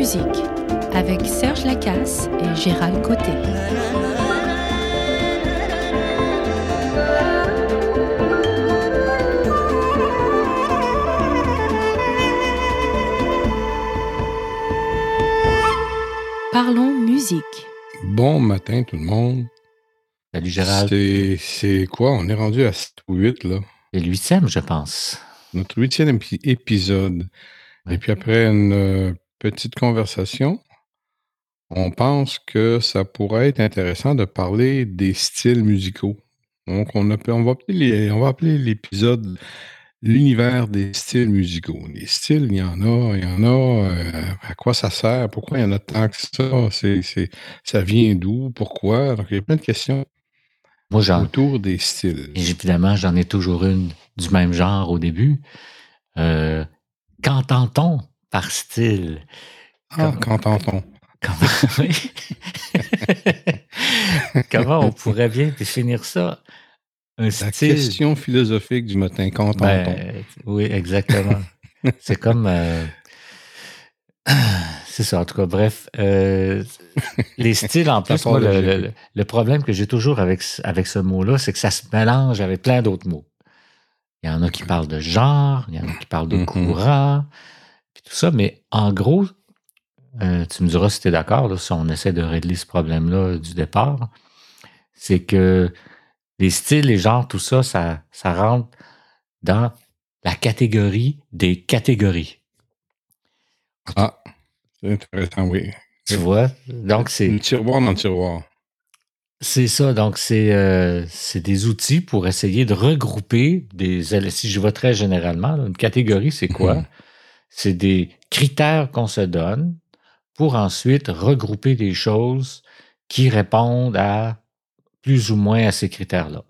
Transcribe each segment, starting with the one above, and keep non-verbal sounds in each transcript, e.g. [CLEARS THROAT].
musique avec Serge Lacasse et Gérald Côté. Parlons musique. Bon matin tout le monde. Salut Gérald. C'est, quoi? On est rendu à 7 ou 8 là. C'est le huitième, je pense. Notre huitième épi- épisode. Et puis après une euh, petite conversation, on pense que ça pourrait être intéressant de parler des styles musicaux. Donc on, appelle- on va, appeler les- on va appeler l'épisode l'univers des styles musicaux. Les styles, il y en a, il y en a. euh, à quoi ça sert? Pourquoi il y en a tant que ça? Ça vient d'où? Pourquoi? Donc il y a plein de questions Moi, autour des styles. évidemment, j'en ai toujours une du même genre au début. Euh, Qu'entend-on par style? Ah, Comme- qu'entend-on? [LAUGHS] Comment, on pourrait bien définir ça? Un La question philosophique du matin, qu'entend-on? Ben, oui, exactement. [LAUGHS] c'est comme. euh, [CLEARS THROAT] c'est ça, en tout cas, bref. euh, les styles, en plus, moi, le, logique. le- le problème que j'ai toujours avec, ce- avec ce mot-là, c'est que ça se mélange avec plein d'autres mots. Il y en a qui parlent de genre, il y en a qui parlent de Mhm. courant, tout ça, mais en gros, euh, tu me diras si tu es d'accord, si on essaie de régler ce problème-là du départ, c'est que les styles, les genres, tout ça, ça, ça rentre dans la catégorie des catégories. Ah, c'est intéressant, oui. Tu vois? Donc, c'est Le tiroir dans le tiroir. c'est ça. Donc, c'est euh, des outils pour essayer de regrouper des. Si je vais très généralement, là, une catégorie, c'est quoi? C'est des critères qu'on se donne pour ensuite regrouper des choses qui répondent à plus ou moins à ces critères-là.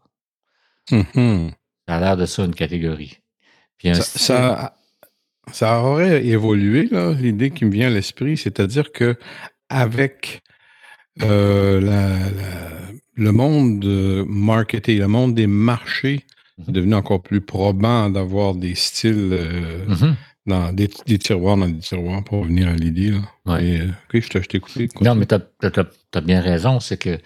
Mhm. Ça a l'air de ça, une catégorie. Puis un Ça, style- ça, ça aurait évolué, là, l'idée qui me vient à l'esprit, c'est-à-dire que avec euh, la- la- le monde marketé, le monde des marchés, Mhm. c'est devenu encore plus probant d'avoir des styles euh, Mhm. Dans des, des tiroirs dans des tiroirs pour revenir à l'idée. Ouais. Et, euh, ok, je t'ai écouté. Non, mais tu as, bien raison, c'est que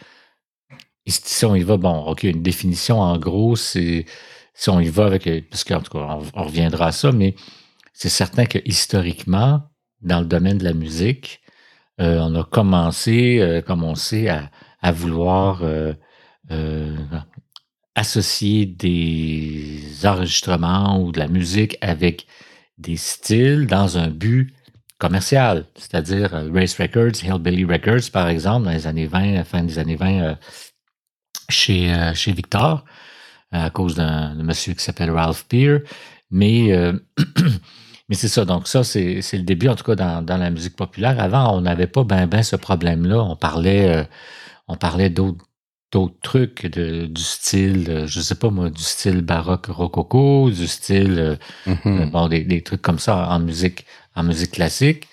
si on y va, bon, OK, une définition en gros, c'est si on y va avec, euh, parce qu'en tout cas, on, on reviendra à ça, mais c'est certain que historiquement, dans le domaine de la musique, euh, on a commencé, euh, comme on sait, à, à vouloir euh, associer des enregistrements ou de la musique avec des styles dans un but commercial, c'est-à-dire euh, Race Records, Hillbilly Records, par exemple, dans les années 20, fin des années 20, euh, chez, euh, chez Victor, à cause d'un monsieur qui s'appelle Ralph Peer. Mais, [CLEARS THROAT] mais c'est ça, donc ça, c'est le début, en tout cas, dans, dans la musique populaire. Avant, on n'avait pas ben ben ce problème-là. On parlait, on parlait d'autres d'autres trucs de, du style, euh, je sais pas moi, du style baroque rococo, du style euh, Mhm. euh, bon, des, des trucs comme ça en musique, en musique classique.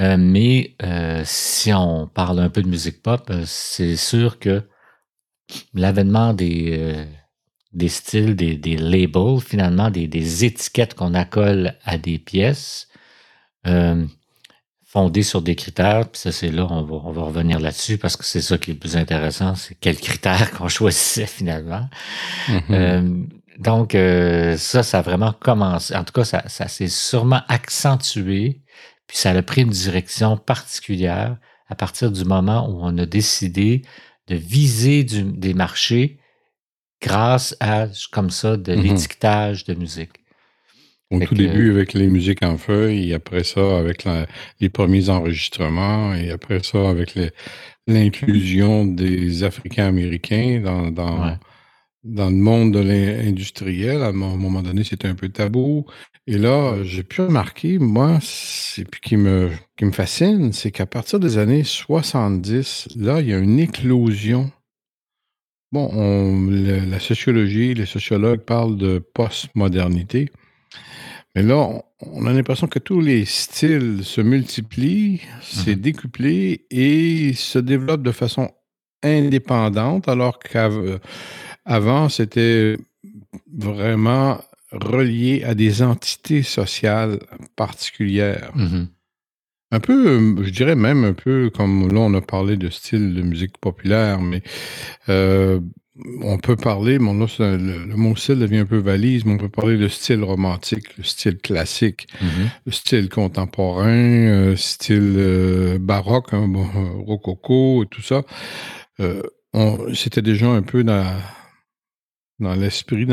Euh, mais euh, si on parle un peu de musique pop, c'est sûr que l'avènement des, euh, des styles, des, des labels, finalement, des, des étiquettes qu'on accole à des pièces, fondées sur des critères, puis ça, c'est là, on va, on va revenir là-dessus parce que c'est ça qui est le plus intéressant, c'est quels critères [LAUGHS] qu'on choisissait finalement. Mhm. Euh, donc, euh, ça, ça a vraiment commencé. En tout cas, ça, ça s'est sûrement accentué, puis ça a pris une direction particulière à partir du moment où on a décidé de viser du- des marchés grâce à, comme ça, de Mhm. l'étiquetage de musique. Au Fait tout début avec les musiques en feuille, et après ça avec la- les premiers enregistrements, et après ça avec l'inclusion des Africains-Américains dans, dans, Ouais. dans le monde de l'industriel. À un mo- moment donné, c'était un peu tabou. Et là, j'ai pu remarquer, moi, c'est puis qui me, qui me fascine, c'est qu'à partir des années 70, là, il y a une éclosion. Bon, on- le- la sociologie, les sociologues parlent de postmodernité. Mais là, on, a l'impression que tous les styles se multiplient, c'est Mhm. décuplé et se développent de façon indépendante, alors qu'avant, c'était vraiment relié à des entités sociales particulières. Mhm. Un peu, je dirais même un peu comme là, on a parlé de style de musique populaire, mais euh, on peut parler, là, le, mot style devient un peu valise, mais on peut parler de style romantique, le style classique, Mhm. le style contemporain, euh, style euh, baroque, hein, bon, [LAUGHS] rococo, et tout ça. Euh, C'était déjà un peu dans, dans l'esprit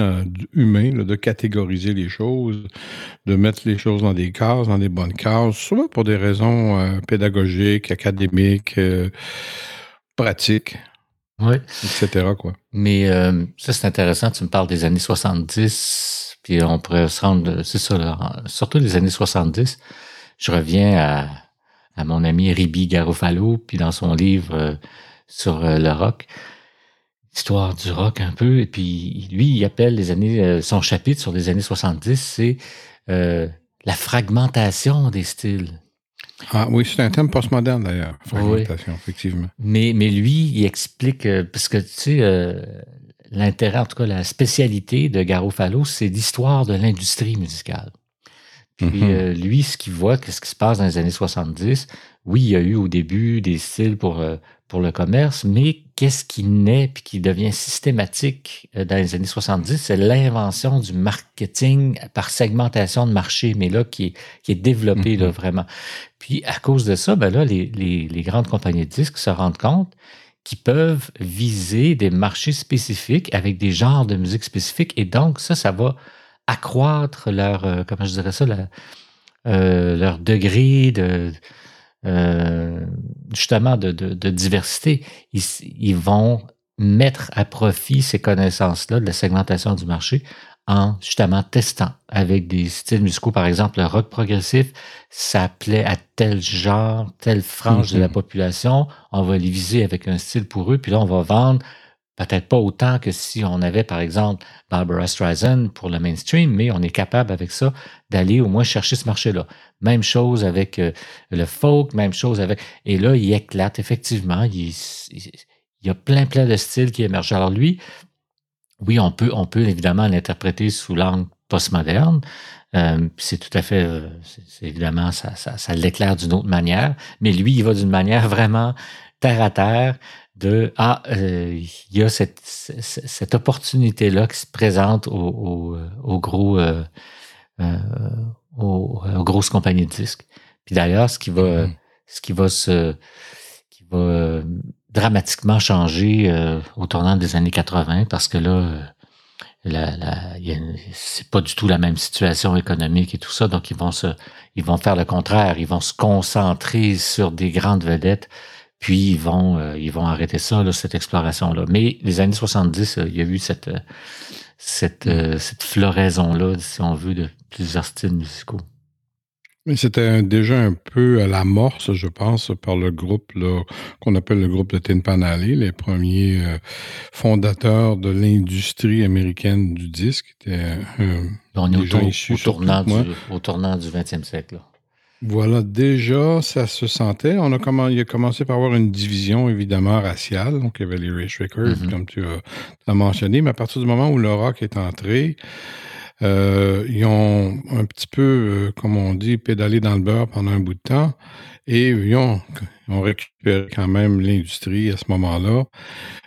humain là, de catégoriser les choses, de mettre les choses dans des cases, dans des bonnes cases, souvent pour des raisons pédagogiques, académiques, pratiques, Oui. etc. Quoi. Mais euh, ça, c'est intéressant. Tu me parles des années 70, puis on pourrait se rendre, c'est ça, là, surtout les années 70. Je reviens à, à mon ami Ribi Garofalo, puis dans son livre euh, sur euh, le rock, histoire du rock un peu, et puis lui, il appelle les années, euh, son chapitre sur les années 70, c'est euh, la fragmentation des styles. Ah oui, c'est un thème postmoderne d'ailleurs, Oui. fragmentation, effectivement. Mais, mais lui, il explique, euh, parce que tu sais, euh, l'intérêt, en tout cas, la spécialité de Garofalo, c'est l'histoire de l'industrie musicale. Puis Mhm. euh, lui, ce qu'il voit, qu'est-ce qui se passe dans les années 70, oui, il y a eu au début des styles pour, pour le commerce, mais qu'est-ce qui naît puis qui devient systématique euh, dans les années 70, c'est l'invention du marketing par segmentation de marché, mais là, qui est, qui est développé là, Mhm. vraiment. Puis à cause de ça, ben là, les, les, les grandes compagnies de disques se rendent compte qu'ils peuvent viser des marchés spécifiques avec des genres de musique spécifiques. Et donc, ça, ça va accroître leur, euh, comment je dirais ça, la- euh, leur degré de, euh, justement, de, de- de diversité. Ils, ils vont mettre à profit ces connaissances-là de la segmentation du marché en justement testant avec des styles musicaux. Par exemple, le rock progressif, ça plaît à tel genre, telle frange de la Mhm. population. On va les viser avec un style pour eux, puis là, on va vendre peut-être pas autant que si on avait, par exemple, Barbara Streisand pour le mainstream, mais on est capable avec ça d'aller au moins chercher ce marché-là. Même chose avec euh, le folk, même chose avec... Et là, il éclate, effectivement. Il, y a plein, plein de styles qui émergent. Alors lui, oui, on peut, on peut évidemment l'interpréter sous l'angle postmoderne. Euh, c'est tout à fait, euh, évidemment, ça, ça, ça l'éclaire d'une autre manière. Mais lui, il va d'une manière [LAUGHS] vraiment terre à terre de ah, euh, il y a cette, cette, opportunité-là qui se présente aux, aux, aux gros, euh, euh, aux, aux grosses compagnies de disques. Puis d'ailleurs, ce qui va, Mhm. ce qui va se, qui va euh, dramatiquement changer euh, au tournant des années 80, parce que là, euh, la, la, c'est pas du tout la même situation économique et tout ça, donc ils vont se, ils vont faire le contraire, ils vont se concentrer sur des grandes vedettes, puis ils vont, euh, ils vont arrêter ça, là, cette exploration-là. Mais les années 70, euh, il y a eu cette, euh, cette, euh, cette floraison-là, si on veut, de plusieurs styles musicaux. Mais c'était déjà un peu à l'amorce, je pense, par le groupe qu'on appelle le groupe de Tin Pan Alley, les premiers fondateurs de l'industrie américaine du disque. On est au, au tournant du, au tournant du 20e siècle. là. Voilà, déjà, ça se sentait. On a commen- il a commencé par avoir une division, évidemment, raciale. Donc, il y avait les Rich Records, Mhm. comme tu as, as mentionné. Mais à partir du moment où le rock est entré, euh, ils ont un petit peu, euh, comme on dit, pédalé dans le beurre pendant un bout de temps. Et ils ont, ils ont récupéré quand même l'industrie à ce moment-là.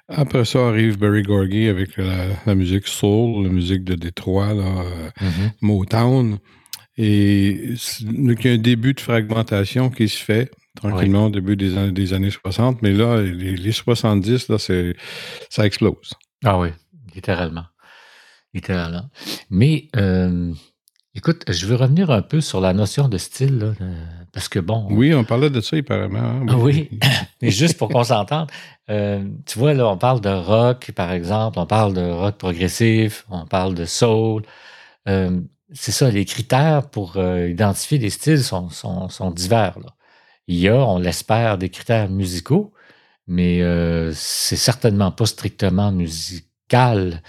Après ça arrive Barry Gorgie avec la, la musique soul, la musique de Détroit, là, euh, Mhm. Motown. Et donc, il y a un début de fragmentation qui se fait tranquillement au début des, an- des années 60. Mais là, les, les 70, là, ça explose. Ah oui, littéralement. Littéralement. Mais, euh, écoute, je veux revenir un peu sur la notion de style, là, parce que bon, Oui, on parlait de ça apparemment. hein, Ah oui. [LAUGHS] mais juste pour qu'on s'entende, euh, tu vois, là, on parle de rock, par exemple, on parle de rock progressif, on parle de soul. Euh, c'est ça, les critères pour euh, identifier les styles sont, sont, sont divers. Là. Il y a, on l'espère, des critères musicaux, mais euh, c'est certainement pas strictement musical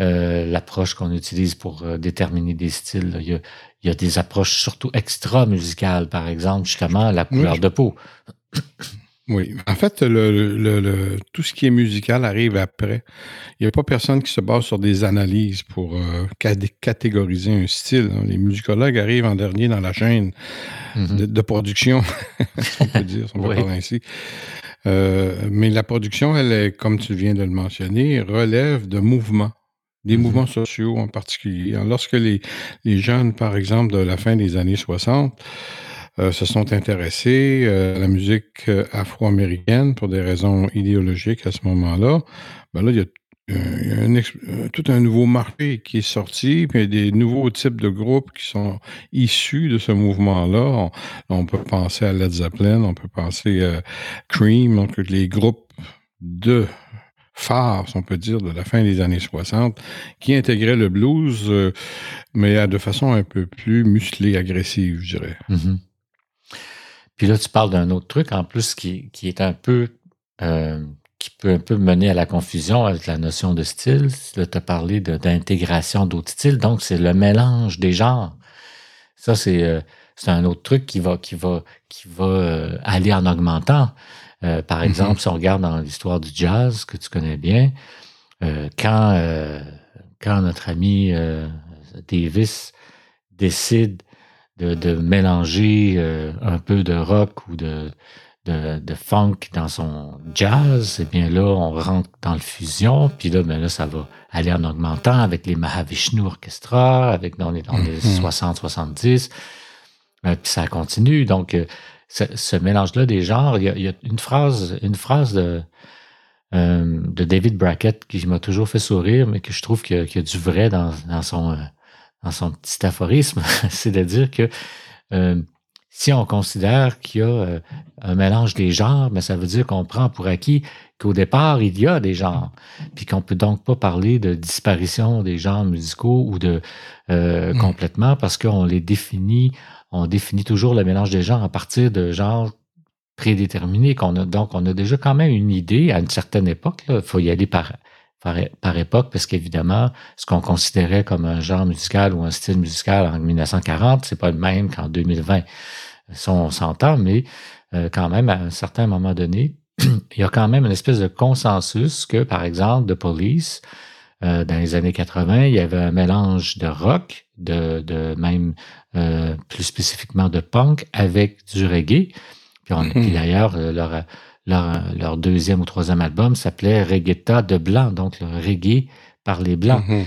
euh, l'approche qu'on utilise pour déterminer des styles. Il y, a, il y a des approches surtout extra-musicales, par exemple, justement, la couleur de peau. Oui. En fait, le, le, le, tout ce qui est musical arrive après. Il n'y a pas personne qui se base sur des analyses pour euh, catégoriser un style. Hein. Les musicologues arrivent en dernier dans la chaîne mm-hmm. de, de, production, [LAUGHS] on peut dire, si on peut parler ainsi. Euh, mais la production, elle est, comme tu viens de le mentionner, relève de mouvements des mm-hmm. mouvements sociaux en particulier. Lorsque les, les, jeunes, par exemple, de la fin des années 60, euh, se sont intéressés euh, à la musique euh, afro-américaine pour des raisons idéologiques à ce moment-là, ben là, il y a, tout un nouveau marché qui est sorti, puis il y a des nouveaux types de groupes qui sont issus de ce mouvement-là. On, peut penser à Led Zeppelin, on peut penser à Cream, donc les groupes de phares, on peut dire, de la fin des années 60, qui intégraient le blues, mais de façon un peu plus musclée, agressive, je dirais. Mm-hmm. Puis là, tu parles d'un autre truc en plus qui, qui est un peu euh, qui peut un peu mener à la confusion avec la notion de style. Là, tu as parlé d'intégration d'autres styles, donc c'est le mélange des genres. Ça, c'est euh, un autre truc qui va, qui va, qui va euh, aller en augmentant. Euh, par mm-hmm. exemple, si on regarde dans l'histoire du jazz, que tu connais bien, quand, quand notre ami Davis décide de, mélanger euh, un peu de rock ou de, de, funk dans son jazz, et eh bien là, on rentre dans le fusion, puis là, ben là, ça va aller en augmentant avec les Mahavishnu Orchestra, avec dans les, dans les 60-70, mm-hmm. euh, puis ça continue. Donc, euh, ce, mélange-là des genres, il y, a, une phrase, une phrase de, de David Brackett qui m'a toujours fait sourire, mais que je trouve qu'il y, a du vrai dans, dans son dans son petit aphorisme, [LAUGHS] c'est de dire que euh, si on considère qu'il y a euh, un mélange des genres, mais ça veut dire qu'on prend pour acquis qu'au départ, il y a des genres, puis qu'on peut donc pas parler de disparition des genres musicaux ou de euh, mm. complètement parce qu'on les définit, on définit toujours le mélange des genres à partir de genres prédéterminés. Qu'on a, donc, on a déjà quand même une idée à une certaine époque. Il faut y aller par par, époque, parce qu'évidemment, ce qu'on considérait comme un genre musical ou un style musical en 1940, c'est pas le même qu'en 2020. Ça, on s'entend, mais euh, quand même, à un certain moment donné, [CLEARS THROAT] il y a quand même une espèce de consensus que, par exemple, The Police, euh, dans les années 80, il y avait un mélange de rock, de, de même euh, plus spécifiquement de punk, avec du reggae. Puis, on, puis d'ailleurs, leur, leur, deuxième ou troisième album s'appelait Reggaeta de blanc, donc le reggae par les blancs. Mm-hmm.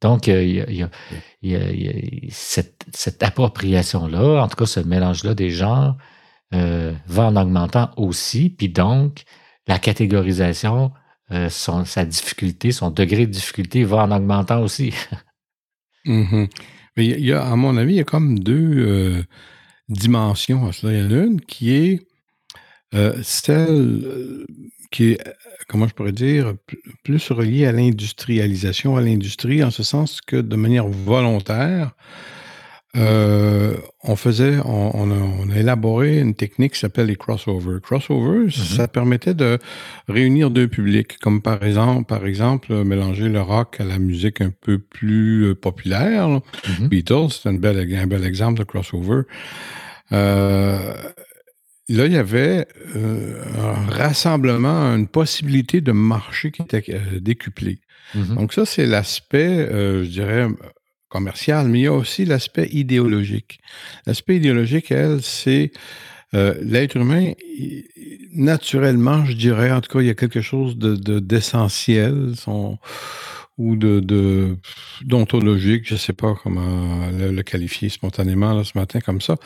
Donc, il y a, cette, appropriation-là, en tout cas ce mélange-là des genres, euh, va en augmentant aussi. Puis donc, la catégorisation, euh, sa difficulté, son degré de difficulté va en augmentant aussi. Mm-hmm. [LAUGHS] Mais il y a, à mon avis, il y a comme deux euh, dimensions à cela. Il y en a une qui est euh, celle euh, qui est, comment je pourrais dire, plus reliée à l'industrialisation, à l'industrie, en ce sens que de manière volontaire, euh, on faisait, on, a, élaboré une technique qui s'appelle les crossovers. Crossovers, mm-hmm. ça permettait de réunir deux publics, comme par exemple, par exemple, mélanger le rock à la musique un peu plus populaire. Mm-hmm. Beatles, c'est un bel, un bel exemple de crossover. Euh, là, il y avait euh, un rassemblement, une possibilité de marché qui était euh, décuplé. Mm-hmm. Donc ça, c'est l'aspect, euh, je dirais, commercial, mais il y a aussi l'aspect idéologique. L'aspect idéologique, elle, c'est l'être humain, naturellement, je dirais, en tout cas, il y a quelque chose de d'essentiel. Ou de, d'ontologique, je ne sais pas comment le, qualifier spontanément là, ce matin comme ça,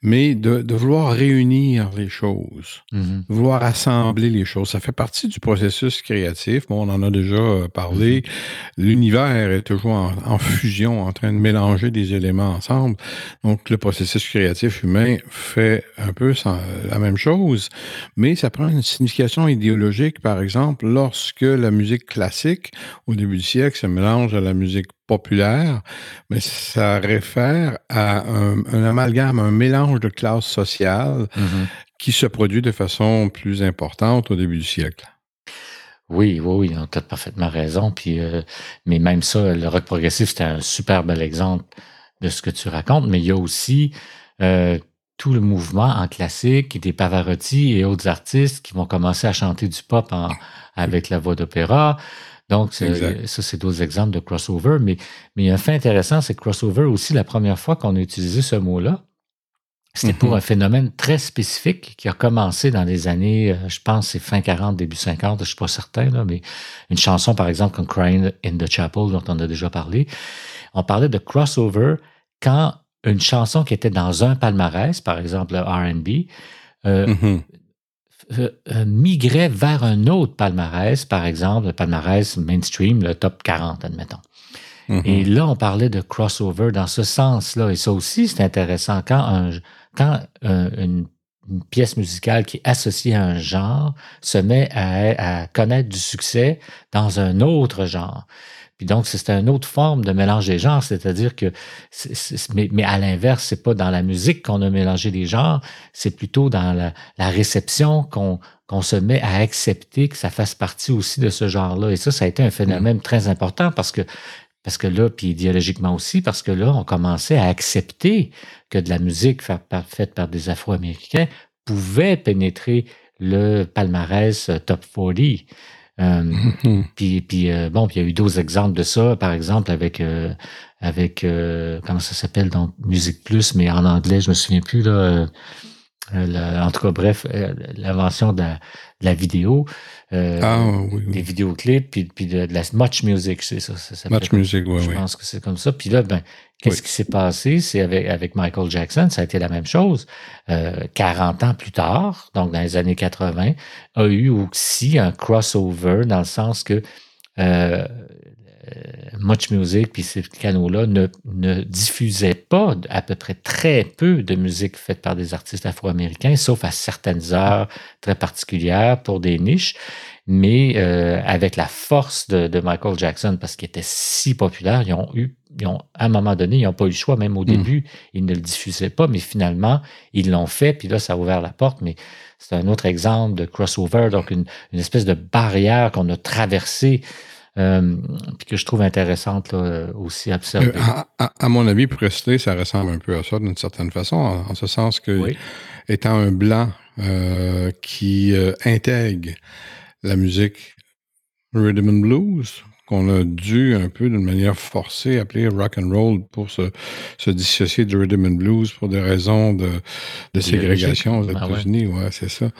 mais de, de vouloir réunir les choses, mm-hmm. vouloir assembler les choses. Ça fait partie du processus créatif. Bon, on en a déjà euh, parlé. Mm-hmm. L'univers est toujours en, fusion, en train de mélanger des éléments ensemble. Donc, le processus créatif humain fait un peu la même chose, mais ça prend une signification idéologique, par exemple, lorsque la musique classique, au début siècle se mélange à la musique populaire, mais ça réfère à un, amalgame, un mélange de classes sociales mm-hmm. qui se produit de façon plus importante au début du siècle. Oui, oui, oui, tu as parfaitement raison. Puis, euh, mais même ça, le rock progressif, c'était un super bel exemple de ce que tu racontes. Mais il y a aussi euh, tout le mouvement en classique, des Pavarotti et autres artistes qui vont commencer à chanter du pop avec la voix d'opéra. Donc, ça, c'est d'autres exemples de crossover. Mais, mais un fait intéressant, c'est que crossover aussi, la première fois qu'on a utilisé ce mot-là, c'était pour mm-hmm. un phénomène très spécifique qui a commencé dans les années, euh, je pense, c'est fin 40, début 50, je suis pas certain, là, mais une chanson, par exemple, comme Crying in the Chapel, dont on a déjà parlé. On parlait de crossover quand une chanson qui était dans un palmarès, par exemple le RB, euh. Euh, migrait vers un autre palmarès, par exemple le palmarès mainstream, le top 40, admettons. Mm-hmm. Et là, on parlait de crossover dans ce sens-là. Et ça aussi, c'est intéressant. Quand un, quand euh, une, pièce musicale qui est associée à un genre se met à, connaître du succès dans un autre genre. Puis donc, c'est une autre forme de mélange des genres, c'est-à-dire que, mais, à l'inverse, c'est pas dans la musique qu'on a mélangé les genres, c'est plutôt dans la, réception qu'on qu'on se met à accepter que ça fasse partie aussi de ce genre-là. Et ça, ça a été un phénomène mmh. très important parce que parce que là, puis idéologiquement aussi, parce que là, on commençait à accepter que de la musique faite par des Afro-Américains pouvait pénétrer le palmarès euh, top 40. Euh. [LAUGHS] Puis, puis euh, bon, puis il y a eu d'autres exemples de ça, par exemple avec avec comment ça s'appelle donc Musique Plus, mais en anglais, je me souviens plus là. en tout cas, bref, l'invention de, la vidéo. Euh, ah, oui, oui. Des vidéoclips, puis, puis de, la Much Music, c'est ça. ça Much Music, oui, Je pense que c'est comme ça. Puis là, ben, qu'est-ce qui s'est passé? C'est avec, avec Michael Jackson, ça a été la même chose. Euh, 40 ans plus tard, donc dans les années 80, a eu aussi un crossover dans le sens que euh, Much Music, puis ces canaux-là ne, ne diffusaient pas à peu près très peu de musique faite par des artistes afro-américains, sauf à certaines heures très particulières pour des niches. Mais euh, avec la force de, Michael Jackson, parce qu'il était si populaire, ils ont eu, ils ont, à un moment donné, ils n'ont pas eu le choix, même au hmm. début, ils ne le diffusaient pas, mais finalement, ils l'ont fait, puis là, ça a ouvert la porte. Mais c'est un autre exemple de crossover, donc une, une espèce de barrière qu'on a traversée euh, puis que je trouve intéressante là, aussi à observer. Euh, à, mon avis, Presley, ça ressemble un peu à ça d'une certaine façon, en, ce sens que, étant un blanc euh, qui intègre la musique rhythm and blues, qu'on a dû un peu d'une manière forcée appeler rock and roll pour se, se, dissocier du rhythm and blues pour des raisons de, de ségrégation aux ah États-Unis. ouais, c'est ça.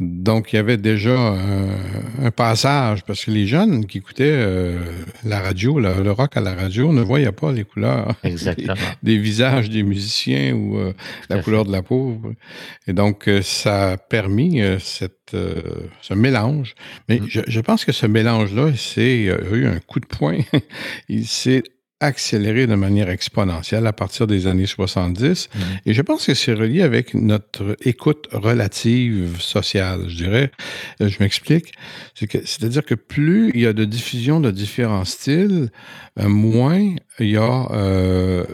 Donc, il y avait déjà un, passage, parce que les jeunes qui écoutaient euh, la radio, le rock à la radio, ne voyaient pas les couleurs Des, visages des musiciens ou euh, la couleur de la peau. Et donc, euh, ça a permis cette, ce mélange. Mais mm. je, je, pense que ce mélange-là, c'est eu un coup de poing. [LAUGHS] il s'est accéléré de manière exponentielle à partir des années 70. Mhm. Et je pense que c'est relié avec notre écoute relative sociale, je dirais. Euh, je m'explique. C'est-à-dire que plus il y a de diffusion de différents styles, euh, moins il y a, euh,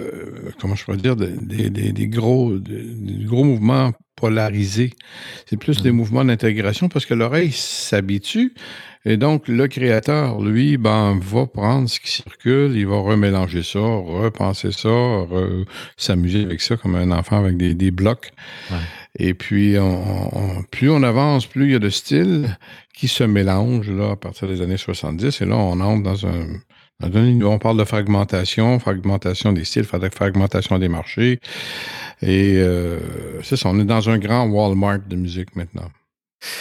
comment je pourrais dire, des, des, gros, des gros mouvements polarisés. C'est plus des mhm. mouvements d'intégration parce que l'oreille s'habitue et donc, le créateur, lui, ben, va prendre ce qui circule, il va remélanger ça, repenser ça, s'amuser avec ça comme un enfant avec des, des blocs. Et puis, on, plus on avance, plus il y a de styles qui se mélangent là, à partir des années 70. Et là, on entre dans un, on parle de fragmentation, fragmentation des styles, fragmentation des marchés. Et euh, c'est ça, on est dans un grand Walmart de musique maintenant.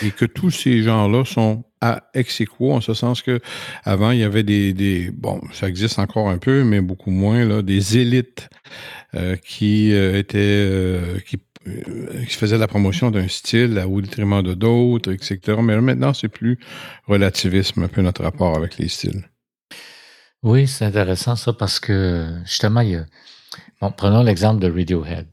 Et que tous ces gens-là sont à ex en ce sens que avant il y avait des, bon ça existe encore un peu mais beaucoup moins là des élites euh, qui euh, étaient euh, qui, qui faisaient la promotion d'un style au détriment de d'autres etc mais maintenant c'est plus relativisme un peu notre rapport avec les styles. Oui c'est intéressant ça parce que justement il y a bon prenons l'exemple de Radiohead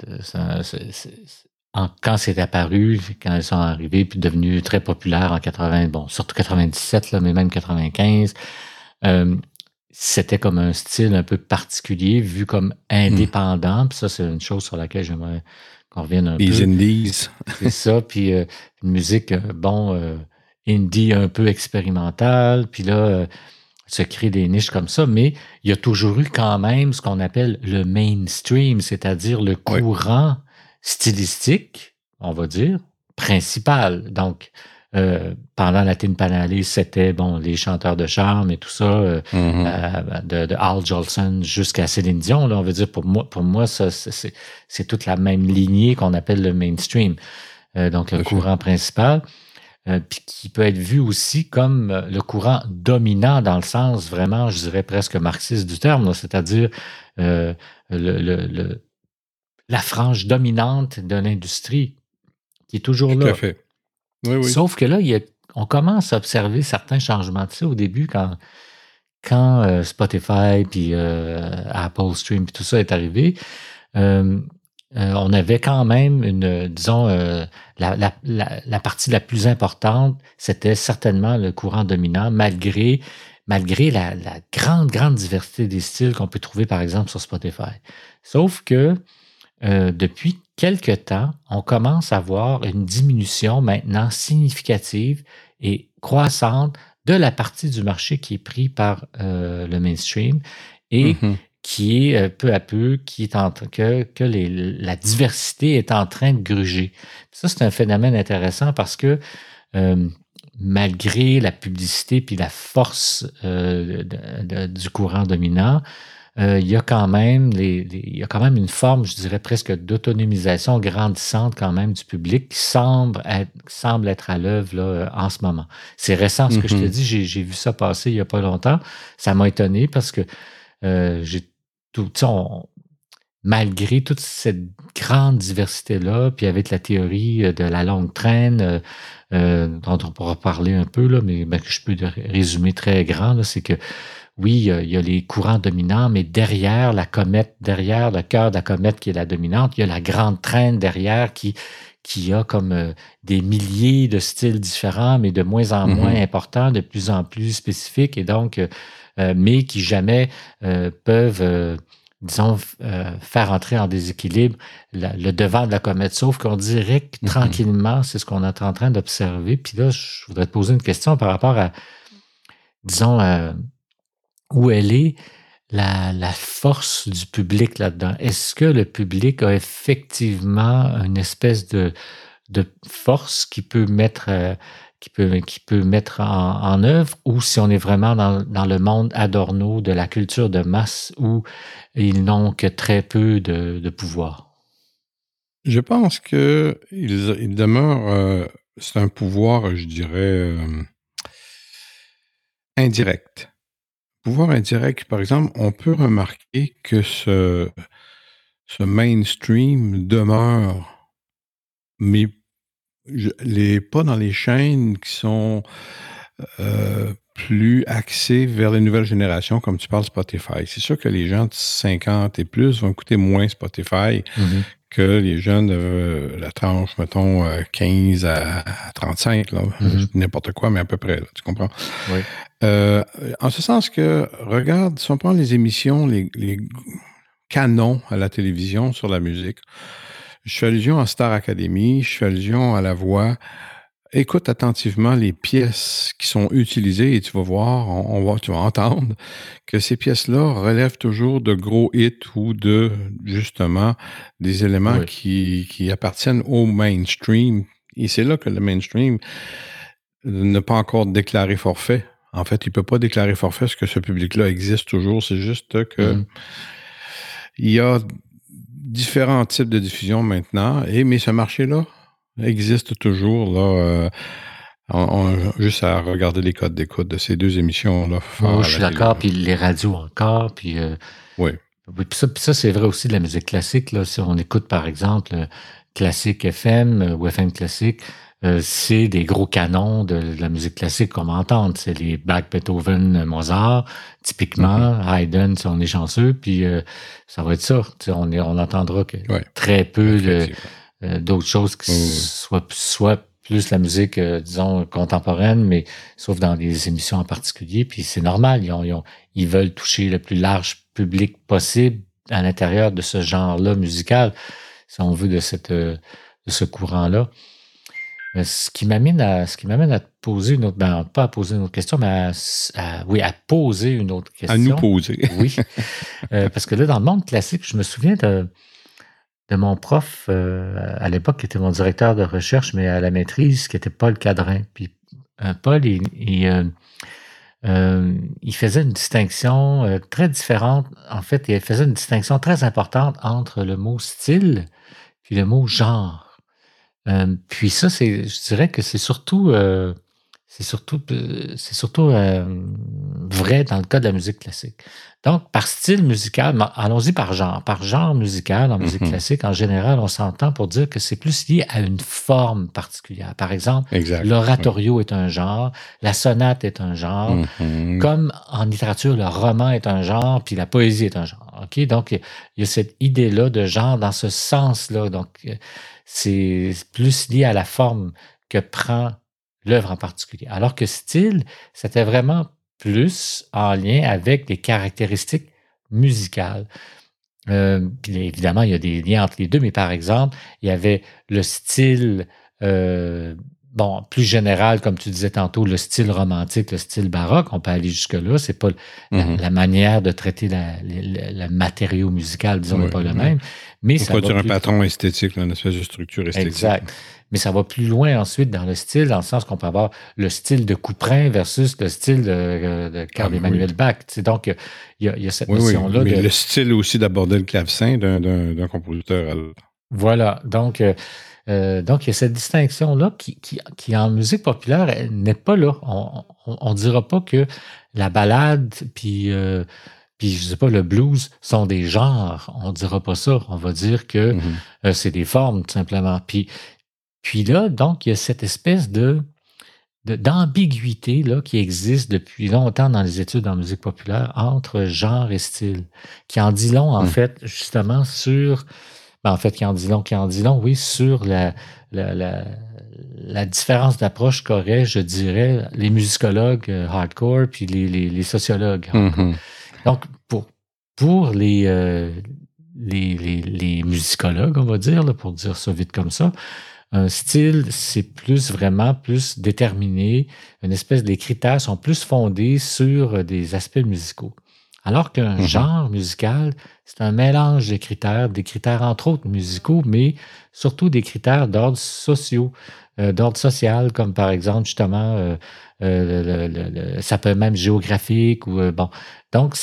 quand c'est apparu, quand elles sont arrivées, puis devenues très populaires en 80, bon, surtout 97, là, mais même 95, euh, c'était comme un style un peu particulier, vu comme hmm. indépendant. Puis ça, c'est une chose sur laquelle j'aimerais qu'on revienne un peu. Les indies. c'est ça. [LAUGHS] Puis euh, une musique, euh, bon, indie un peu expérimentale. Puis là, se créer des niches comme ça. Mais il y a toujours eu quand même ce qu'on appelle le mainstream, c'est-à-dire le courant stylistique, on va dire, principale. Donc, euh, pendant la Timpanale, c'était bon les chanteurs de charme et tout ça, euh, Mhm. euh, de, de Al Jolson jusqu'à Céline Dion. Là, on veut dire pour moi, pour moi, ça c'est- toute la même lignée qu'on appelle le mainstream. Euh, donc le courant principal, euh, puis qui peut être vu aussi comme le courant dominant dans le sens vraiment, je dirais presque marxiste du terme, c'est-à-dire euh, le, le- le- la frange dominante de l'industrie qui est toujours Tout là. à fait. Oui, oui. Sauf que là, il y a- on commence à observer certains changements de ça au début quand, quand euh, Spotify puis euh, Apple Stream puis tout ça est arrivé. euh, on avait quand même une, disons, la, la- la- la partie la plus importante, c'était certainement le courant dominant, malgré, malgré la, la grande, grande diversité des styles qu'on peut trouver, par exemple, sur Spotify. Sauf que euh, depuis quelque temps, on commence à voir une diminution maintenant significative et croissante de la partie du marché qui est pris par euh, le mainstream et Mhm. qui est euh, peu à peu, qui est en que, que les- la diversité est en train de gruger. Ça, c'est un phénomène intéressant parce que euh, malgré la publicité puis la force euh, de- de- du courant dominant, il y a quand même les, les- il y a quand même une forme, je dirais presque d'autonomisation grandissante quand même du public qui semble être, semble être à l'œuvre là, euh, en ce moment. C'est récent ce que je te Mhm. dis, j'ai, vu ça passer il n'y a pas longtemps. Ça m'a étonné parce que euh, j'ai tout, on- malgré toute cette grande diversité-là, puis avec la théorie euh, de la longue traîne, euh, euh, dont on pourra parler un peu, là, mais ben, que je peux résumer très grand, c'est que oui, il y, a, les courants dominants, mais derrière la comète, derrière le cœur de la comète qui est la dominante, il y a la grande traîne derrière qui, qui a comme euh, des milliers de styles différents, mais de moins en moins importants, de plus en plus spécifiques, et donc, euh, euh, mais qui jamais euh, peuvent, euh, disons, faire entrer en déséquilibre la- le devant de la comète. Sauf qu'on dirait que Mhm. tranquillement, c'est ce qu'on est en train d'observer. Puis là, je voudrais te poser une question par rapport à, disons, où elle est la, la force du public là-dedans. Est-ce que le public a effectivement une espèce de, de force qui peut mettre, euh, qui peut, qui peut mettre en, œuvre ou si on est vraiment dans, dans le monde Adorno de la culture de masse où ils n'ont que très peu de, de pouvoir? Je pense que il, il demeure, euh, c'est un pouvoir, je dirais, euh, indirect. Pouvoir indirect, par exemple, on peut remarquer que ce, mainstream demeure, mais les, pas dans les chaînes qui sont euh, plus axées vers les nouvelles générations, comme tu parles Spotify. C'est sûr que les gens de 50 et plus vont écouter moins Spotify Mhm. Que les jeunes de la tranche, mettons, euh, 15 à, à 35, là. Mhm. N'importe quoi, mais à peu près, là, tu comprends? Oui. Euh, en ce sens que, regarde, si on prend les émissions, les, les canons à la télévision sur la musique, je fais allusion à Star Academy, je fais allusion à La Voix. Écoute attentivement les pièces qui sont utilisées et tu vas voir, on, on va, tu vas entendre que ces pièces-là relèvent toujours de gros hits ou de, justement, des éléments Oui. qui, qui appartiennent au mainstream. Et c'est là que le mainstream n'a pas encore déclaré forfait. En fait, il peut pas déclarer forfait parce que ce public-là existe toujours. C'est juste que Mhm. il y a différents types de diffusion maintenant. Et, mais ce marché-là existe toujours. Là, euh, on- on- juste à regarder les codes d'écoute de ces deux émissions-là. Moi, je suis d'accord, puis les radios encore, puis euh, Oui. Puis ça, puis ça c'est vrai aussi de la musique classique. Là. Si on écoute, par exemple, euh, Classique FM ou FM Classique, euh, c'est des gros canons de, de la musique classique qu'on va entendre. C'est les Bach, Beethoven, Mozart, typiquement, Haydn, si on est chanceux, puis euh, ça va être ça. On, est, on entendra que Ouais. très peu de, d'autres choses qui oui. soient, soient plus la musique, euh, disons, contemporaine, mais sauf dans des émissions en particulier. Puis c'est normal, ils, ont- ils ont- ils veulent toucher le plus large public possible à l'intérieur de ce genre-là musical, si on veut, de, cette, euh, de ce courant-là. Ce qui m'amène à, ce qui m'amène à te poser une autre, ben, pas à poser une autre question, mais à, à- oui, à poser une autre question. À nous poser. Oui. [LAUGHS] Euh, parce que là, dans le monde classique, je me souviens de, de mon prof à l'époque, qui était mon directeur de recherche, mais à la maîtrise, qui était Paul Cadrin. Puis Paul, il, il faisait une distinction très différente. En fait, il faisait une distinction très importante entre le mot style puis le mot genre. Euh, puis ça, c'est, je dirais que c'est surtout, euh, c'est surtout, euh, c'est surtout vrai dans le cas de la musique classique. Donc, par style musical, allons-y par genre. Par genre musical en musique mm-hmm. classique, en général, on s'entend pour dire que c'est plus lié à une forme particulière. Par exemple, l'oratorio est un genre, la sonate est un genre, mm-hmm. comme en littérature, le roman est un genre, puis la poésie est un genre. Ok, donc il y a cette idée-là de genre dans ce sens-là. Donc c'est plus lié à la forme que prend l'œuvre en particulier. Alors que style, c'était vraiment plus en lien avec les caractéristiques musicales. Euh, évidemment, il y a des liens entre les deux, mais par exemple, il y avait le style euh, bon, plus général, comme tu disais tantôt, le style romantique, le style baroque, on peut aller jusque-là. C'est pas mm-hmm. la, manière de traiter le matériau musical, disons, n'est pas le même. Mais ça va un patron esthétique, une espèce de structure esthétique? Exact. Mais ça va plus loin ensuite dans le style, dans le sens qu'on peut avoir le style de Couperin versus le style de, de Carl ah, Emmanuel Bach. donc, il y, a, cette notion-là. Mais le style aussi d'aborder le clavecin d'un compositeur. Voilà. Donc, euh, euh, donc, il y a cette distinction-là qui, qui, en musique populaire, n'est pas là. On ne dira pas que la ballade, puis, euh, puis je sais pas, le blues sont des genres. On ne dira pas ça. On va dire que mm-hmm. euh, c'est des formes, tout simplement. Puis, puis là, donc, il y a cette espèce de d'ambiguïté là qui existe depuis longtemps dans les études en musique populaire entre genre et style, qui en dit long en mm. fait justement sur ben, en fait, qui en dit long, qui en dit long, oui, sur la, la, la, différence d'approche qu'auraient, je dirais, les musicologues euh, hardcore puis les, les, sociologues. Donc, pour, pour les, euh, les, les, musicologues, on va dire, là, pour dire ça vite comme ça, un style, c'est plus vraiment plus déterminé, une espèce, les critères sont plus fondés sur des aspects musicaux. Alors qu'un mhm. genre musical, c'est un mélange de critères, des critères entre autres musicaux, mais surtout des critères d'ordre sociaux, euh, d'ordre social, comme par exemple justement, euh, euh, ça peut même géographique ou bon. Donc,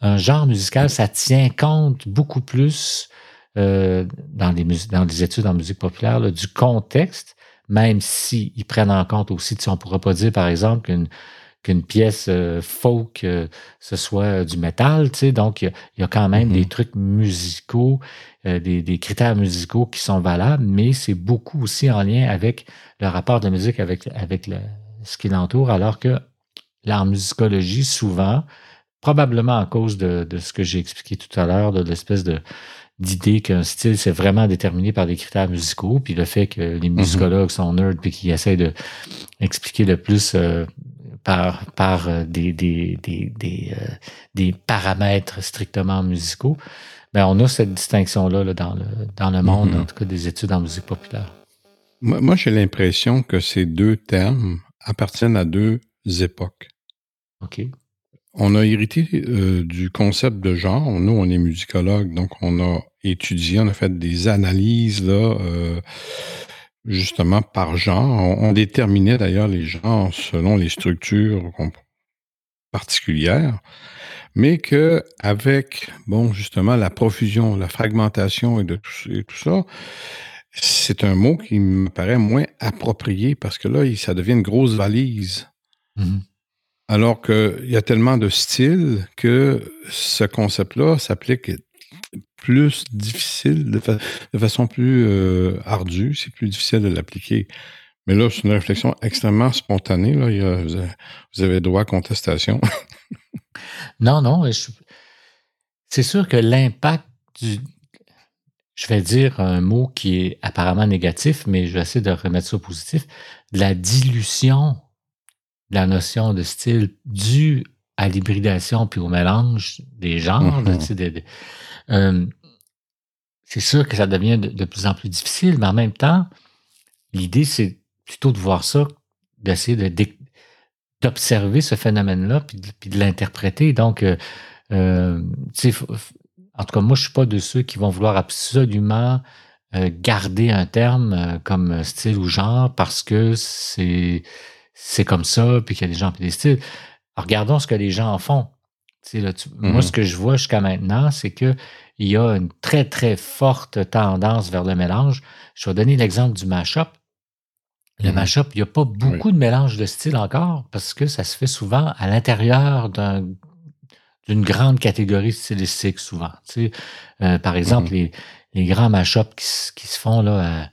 un genre musical, ça tient compte beaucoup plus dans, les dans les études en musique populaire du contexte, même s'ils ils prennent en compte aussi, on ne pourra pas dire par exemple qu'une qu'une pièce euh, folk euh, ce soit euh, du métal, tu sais. Donc, il y, a quand même des mm-hmm. trucs musicaux, des, critères musicaux qui sont valables, mais c'est beaucoup aussi en lien avec le rapport de la musique avec, avec ce qui l'entoure, alors que l'art musicologie, souvent, probablement à cause de, de ce que j'ai expliqué tout à l'heure, de l'espèce de d'idée qu'un style, c'est vraiment déterminé par des critères musicaux, puis le fait que les mm-hmm. musicologues sont nerds, puis qu'ils essaient de expliquer le plus par, par euh, des, des, des, des, euh, des paramètres strictement musicaux, ben on a cette distinction-là là, dans, le, dans le monde, mm-hmm. en tout cas des études en musique populaire. Moi, j'ai l'impression que ces deux termes appartiennent à deux époques. OK. On a hérité euh, du concept de genre. Nous, on est musicologue, donc on a étudié, on a fait des analyses là, justement par genre. On, déterminait d'ailleurs les genres selon les structures particulières, mais que avec bon justement la profusion, la fragmentation et de tout, ça, c'est un mot qui me paraît moins approprié parce que là, ça devient une grosse valise. Mmh Alors qu'il y a tellement de styles que ce concept-là s'applique plus difficile, de, façon plus euh, ardue, c'est plus difficile de l'appliquer. Mais là, c'est une réflexion extrêmement spontanée. Là. vous, avez, droit à contestation. [LAUGHS] non, non. C'est sûr que l'impact du. Je vais dire un mot qui est apparemment négatif, mais je vais essayer de remettre ça au positif. la dilution la notion de style due à l'hybridation puis au mélange des genres. Mm-hmm. Euh, c'est sûr que ça devient de, plus en plus difficile, mais en même temps, l'idée, c'est plutôt de voir ça, d'essayer d'observer ce phénomène-là, puis, de, l'interpréter. Donc, euh, euh, en tout cas, moi, je suis pas de ceux qui vont vouloir absolument garder un terme comme style ou genre parce que c'est c'est comme ça, puis qu'il y a des gens des styles. regardons ce que les gens en font. Là, Moi, Mhm. ce que je vois jusqu'à maintenant, c'est que il y a une très, très forte tendance vers le mélange. Je vais donner l'exemple du mashup. Le Mhm. mashup, il n'y a pas beaucoup de mélange de styles encore parce que ça se fait souvent à l'intérieur d'un- d'une grande catégorie stylistique, souvent. Tu sais, euh, par exemple, Mhm. les, les grands mashups qui, se- qui se font, là, euh,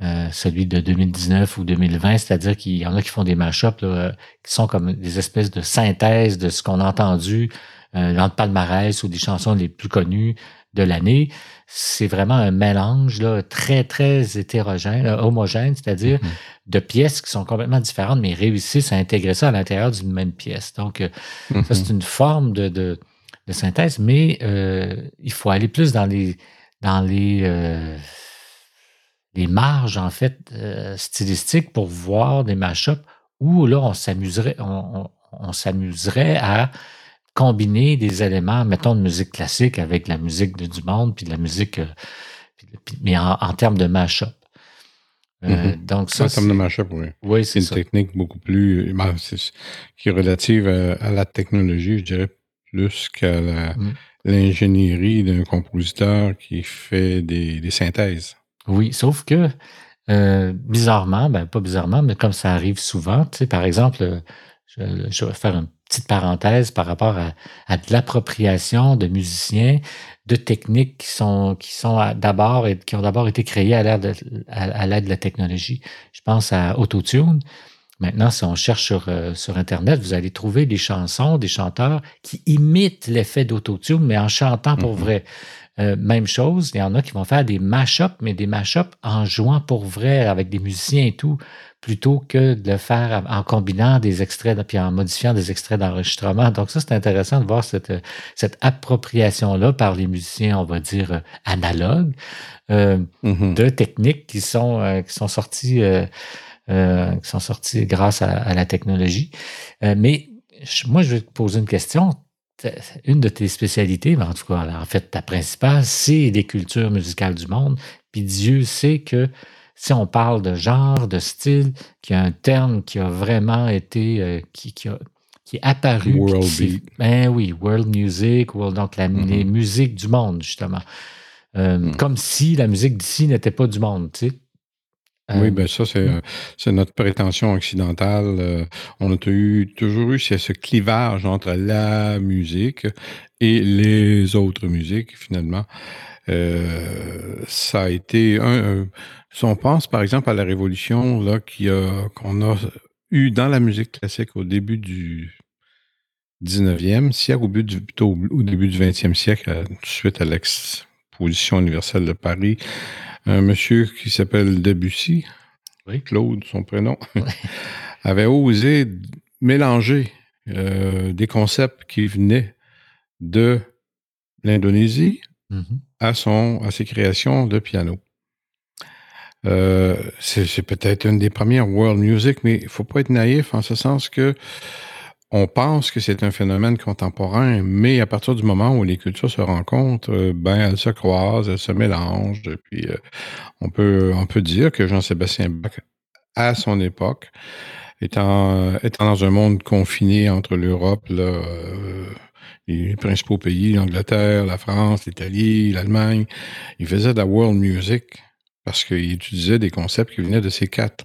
euh, celui de 2019 ou 2020, c'est-à-dire qu'il y en a qui font des mashups là, euh, qui sont comme des espèces de synthèses de ce qu'on a entendu euh, dans le palmarès ou des chansons les plus connues de l'année. C'est vraiment un mélange là, très, très hétérogène, homogène, c'est-à-dire Mhm. de pièces qui sont complètement différentes, mais réussissent à intégrer ça à l'intérieur d'une même pièce. Donc, euh, ça, c'est Mhm. une forme de, de, de synthèse, mais euh, il faut aller plus dans les, dans les, euh, les marges, en fait, euh, stylistiques pour voir des mashups où là, on s'amuserait, on, on- on s'amuserait à combiner des éléments, mettons, de musique classique avec la musique de, du monde, puis de la musique, euh, puis- mais en, en termes de mashup. Euh, Mhm. Donc, ça, En termes de mashup, oui. oui, C'est c'est une ça. technique beaucoup plus. ben, qui est relative à, à la technologie, je dirais, plus qu'à Mm. l'ingénierie d'un compositeur qui fait des, des synthèses. Oui, sauf que euh, bizarrement, ben pas bizarrement, mais comme ça arrive souvent, tu sais, par exemple, je, je vais faire une petite parenthèse par rapport à, à de l'appropriation de musiciens, de techniques qui sont qui sont d'abord et qui ont d'abord été créées à l'aide de, à, à l'aide de la technologie. Je pense à Autotune. Maintenant, si on cherche sur, euh, sur Internet, vous allez trouver des chansons, des chanteurs qui imitent l'effet d'autotune, mais en chantant pour Mhm. vrai. Euh, même chose, il y en a qui vont faire des mash-ups, mais des mash-ups en jouant pour vrai avec des musiciens et tout, plutôt que de le faire en combinant des extraits, puis en modifiant des extraits d'enregistrement. Donc ça, c'est intéressant de voir cette, cette appropriation-là par les musiciens, on va dire, euh, analogues, euh, Mhm. de techniques qui sont, euh, qui sont sorties, euh, euh, qui sont sorties grâce à, à la technologie. Euh, mais je- moi, je vais te poser une question. Une de tes spécialités, mais en tout cas, en fait, ta principale, c'est les cultures musicales du monde. Puis Dieu sait que si on parle de genre, de style, qu'il y a un terme qui a vraiment été, euh, qui, qui, a- qui est apparu. World beat. Ben oui, world music, world, donc la, Mhm. les musiques du monde, justement. Euh, Mhm. Comme si la musique d'ici n'était pas du monde, tu sais. Oui, Euh, ben ça, c'est Mm. euh, c'est notre prétention occidentale. Euh, on a eu, toujours eu ce, clivage entre la musique et les autres musiques, finalement. Euh, ça a été un, si on pense par exemple à la révolution là qui a qu'on a eu dans la musique classique au début du 19e siècle, au, but du, plutôt au, au début du 20e siècle, suite à l'exposition universelle de Paris, un monsieur qui s'appelle Debussy, Oui. Claude, son prénom, [LAUGHS] avait osé mélanger euh, des concepts qui venaient de l'Indonésie mhm. à, son, à ses créations de piano. Euh, c'est c'est peut-être une des premières world music, mais il faut pas être naïf en ce sens que on pense que c'est un phénomène contemporain, mais à partir du moment où les cultures se rencontrent, euh, ben elles se croisent, elles se mélangent. Puis euh, on peut on peut dire que Jean-Sébastien Bach, à son époque, étant étant dans un monde confiné entre l'Europe, euh, les principaux pays, l'Angleterre, la France, l'Italie, l'Allemagne, il faisait de la world music parce qu'il utilisait des concepts qui venaient de ces quatre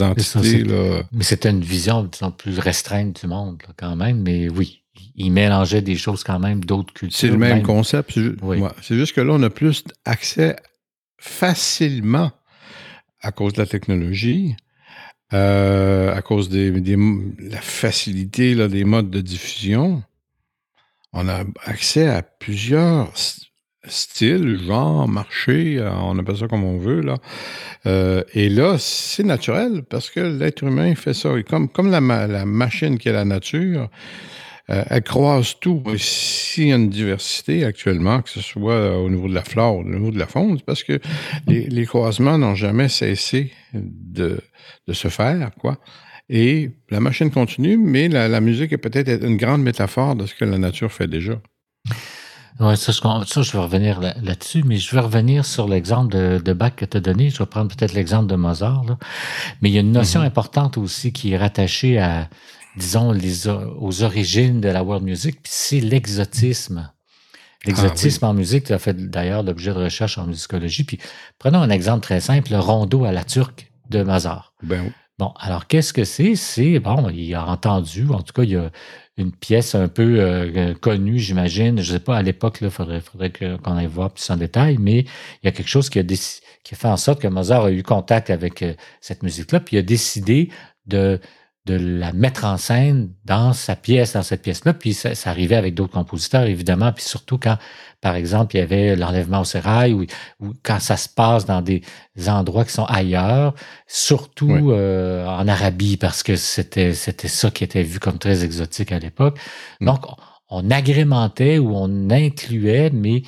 entités. là. Mais c'était une vision, disons, plus restreinte du monde, là, quand même. Mais oui, il mélangeait des choses quand même d'autres cultures. C'est le même concept. C'est ju- Oui. ouais, c'est juste que là, on a plus accès facilement à cause de la technologie, euh, à cause des- la facilité là, des modes de diffusion. On a accès à plusieurs s- styles, genres, marchés, euh, on appelle ça comme on veut. Là. Euh, et là, c'est naturel parce que l'être humain fait ça. Et comme, comme la, la machine qui est la nature, euh, elle croise tout. S'il y a une diversité actuellement, que ce soit au niveau de la flore, au niveau de la faune, parce que les, croisements n'ont jamais cessé de, de se faire, quoi. Et la machine continue, mais la musique est peut-être une grande métaphore de ce que la nature fait déjà. Oui, ça, ça, je vais revenir là-dessus, mais je vais revenir sur l'exemple de, de, Bach que tu as donné. Je vais prendre peut-être l'exemple de Mozart. Là. Mais il y a une notion mm-hmm. importante aussi qui est rattachée à, disons, les, aux origines de la world music, puis c'est l'exotisme. L'exotisme ah en musique, tu as fait d'ailleurs l'objet de recherche en musicologie. Puis prenons un exemple très simple, le rondo à la turque de Mozart. Ben Bon, alors qu'est-ce que c'est? C'est, bon, il a entendu, en tout cas, il a une pièce un peu euh, connue, j'imagine. Je ne sais pas, à l'époque, il faudrait, faudrait qu'on aille voir plus en détail, mais il y a quelque chose qui a, fait en sorte que Mozart a eu contact avec euh, cette musique-là, puis il a décidé de de la mettre en scène dans sa pièce, dans cette pièce-là. Puis ça, arrivait avec d'autres compositeurs, évidemment. Puis surtout quand, par exemple, il y avait l'enlèvement au sérail ou, quand ça se passe dans des endroits qui sont ailleurs, surtout euh, en Arabie, parce que c'était c'était ça qui était vu comme très exotique à l'époque. Mm. Donc, on agrémentait ou on incluait, mais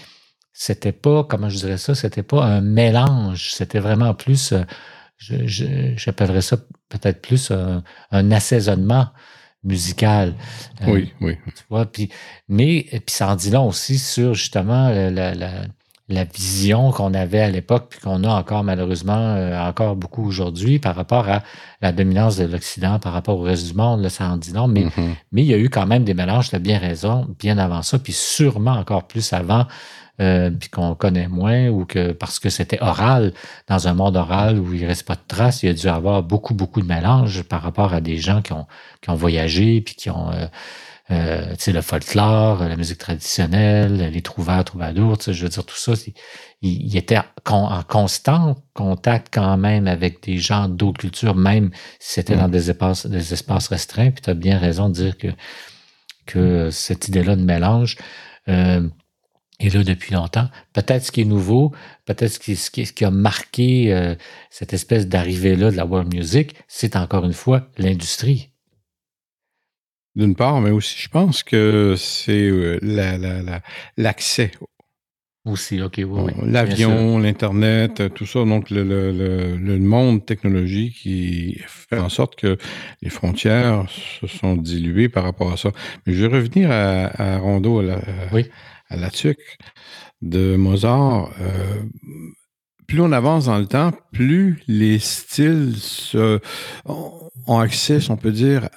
c'était pas, comment je dirais ça, c'était pas un mélange. C'était vraiment plus... Euh, j'appellerais ça peut-être plus un, assaisonnement musical. Euh, oui, oui. Tu vois, puis, mais puis ça en dit long aussi sur justement la, la, vision qu'on avait à l'époque, puis qu'on a encore malheureusement euh, encore beaucoup aujourd'hui par rapport à la dominance de l'Occident, par rapport au reste du monde, là, ça en dit long. Mais, mm-hmm. mais il y a eu quand même des mélanges, tu as bien raison, bien avant ça, puis sûrement encore plus avant euh, puis qu'on connaît moins, ou que parce que c'était oral, dans un monde oral où il ne reste pas de traces, il y a dû avoir beaucoup, beaucoup de mélanges par rapport à des gens qui ont, qui ont voyagé, puis qui ont, euh, euh, tu sais, le folklore, la musique traditionnelle, les trouvères, troubadours, tu sais, je veux dire, tout ça, il, il était en constant contact quand même avec des gens d'autres cultures, même si c'était dans mm. des espaces, des espaces restreints. Puis tu as bien raison de dire que, que cette idée-là de mélange, euh, est là depuis longtemps. Peut-être ce qui est nouveau, peut-être ce qui, ce qui, a marqué euh, cette espèce d'arrivée-là de la world music, c'est encore une fois l'industrie. D'une part, mais aussi, je pense que c'est euh, l'accès. aussi, OK, oui. L'avion, l'Internet, euh, tout ça, donc le, le, monde technologique qui fait en sorte que les frontières se sont diluées par rapport à ça. Mais je vais revenir à, à Rondo, à oui à la tuque de Mozart, euh, plus on avance dans le temps, plus les styles ont accès, on peut dire,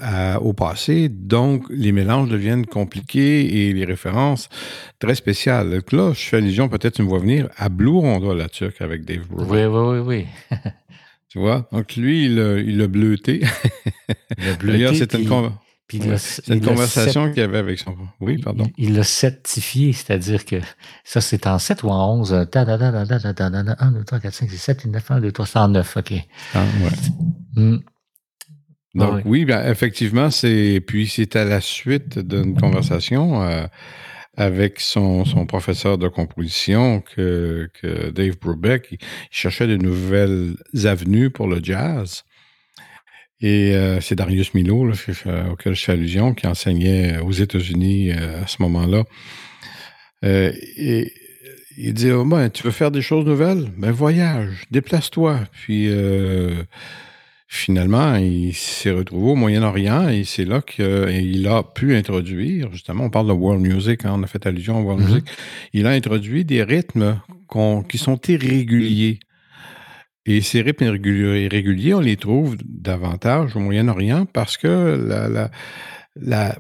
au passé. Donc, les mélanges deviennent compliqués et les références très spéciales. Donc là, je fais allusion, peut-être tu me vois venir, à Blue Ronda, la turque, avec Dave Brubeck. Oui, oui, oui, oui. tu vois? Donc, lui, il il bleuté. Il a bleuté. D'ailleurs, c'est une c'est une conversation qu'il avait avec son. Oui, pardon. Il l'a certifié, c'est-à-dire que ça, c'est en 7 ou en 11. 1, 2, 3, 4, 5, 6, 7, 9, 1, 2, 3, 109. OK. Ah, ouais. Donc, oui, bien, effectivement, c'est. Puis, c'est à la suite d'une conversation euh, avec son, son, professeur de composition que, que Dave Brubeck, il cherchait de nouvelles avenues pour le jazz. Et euh, c'est Darius Milo, là, auquel je fais allusion, qui enseignait aux États-Unis euh, à ce moment-là. Euh, et il dit oh, ben, Tu veux faire des choses nouvelles? Ben voyage, déplace-toi. Puis finalement, il s'est retrouvé au Moyen-Orient et c'est là qu'il a pu introduire, justement, on parle de world music, hein, on a fait allusion à world mm-hmm. music, il a introduit des rythmes qui sont irréguliers. Et ces rythmes irréguliers, on les trouve davantage au Moyen-Orient parce que la, la,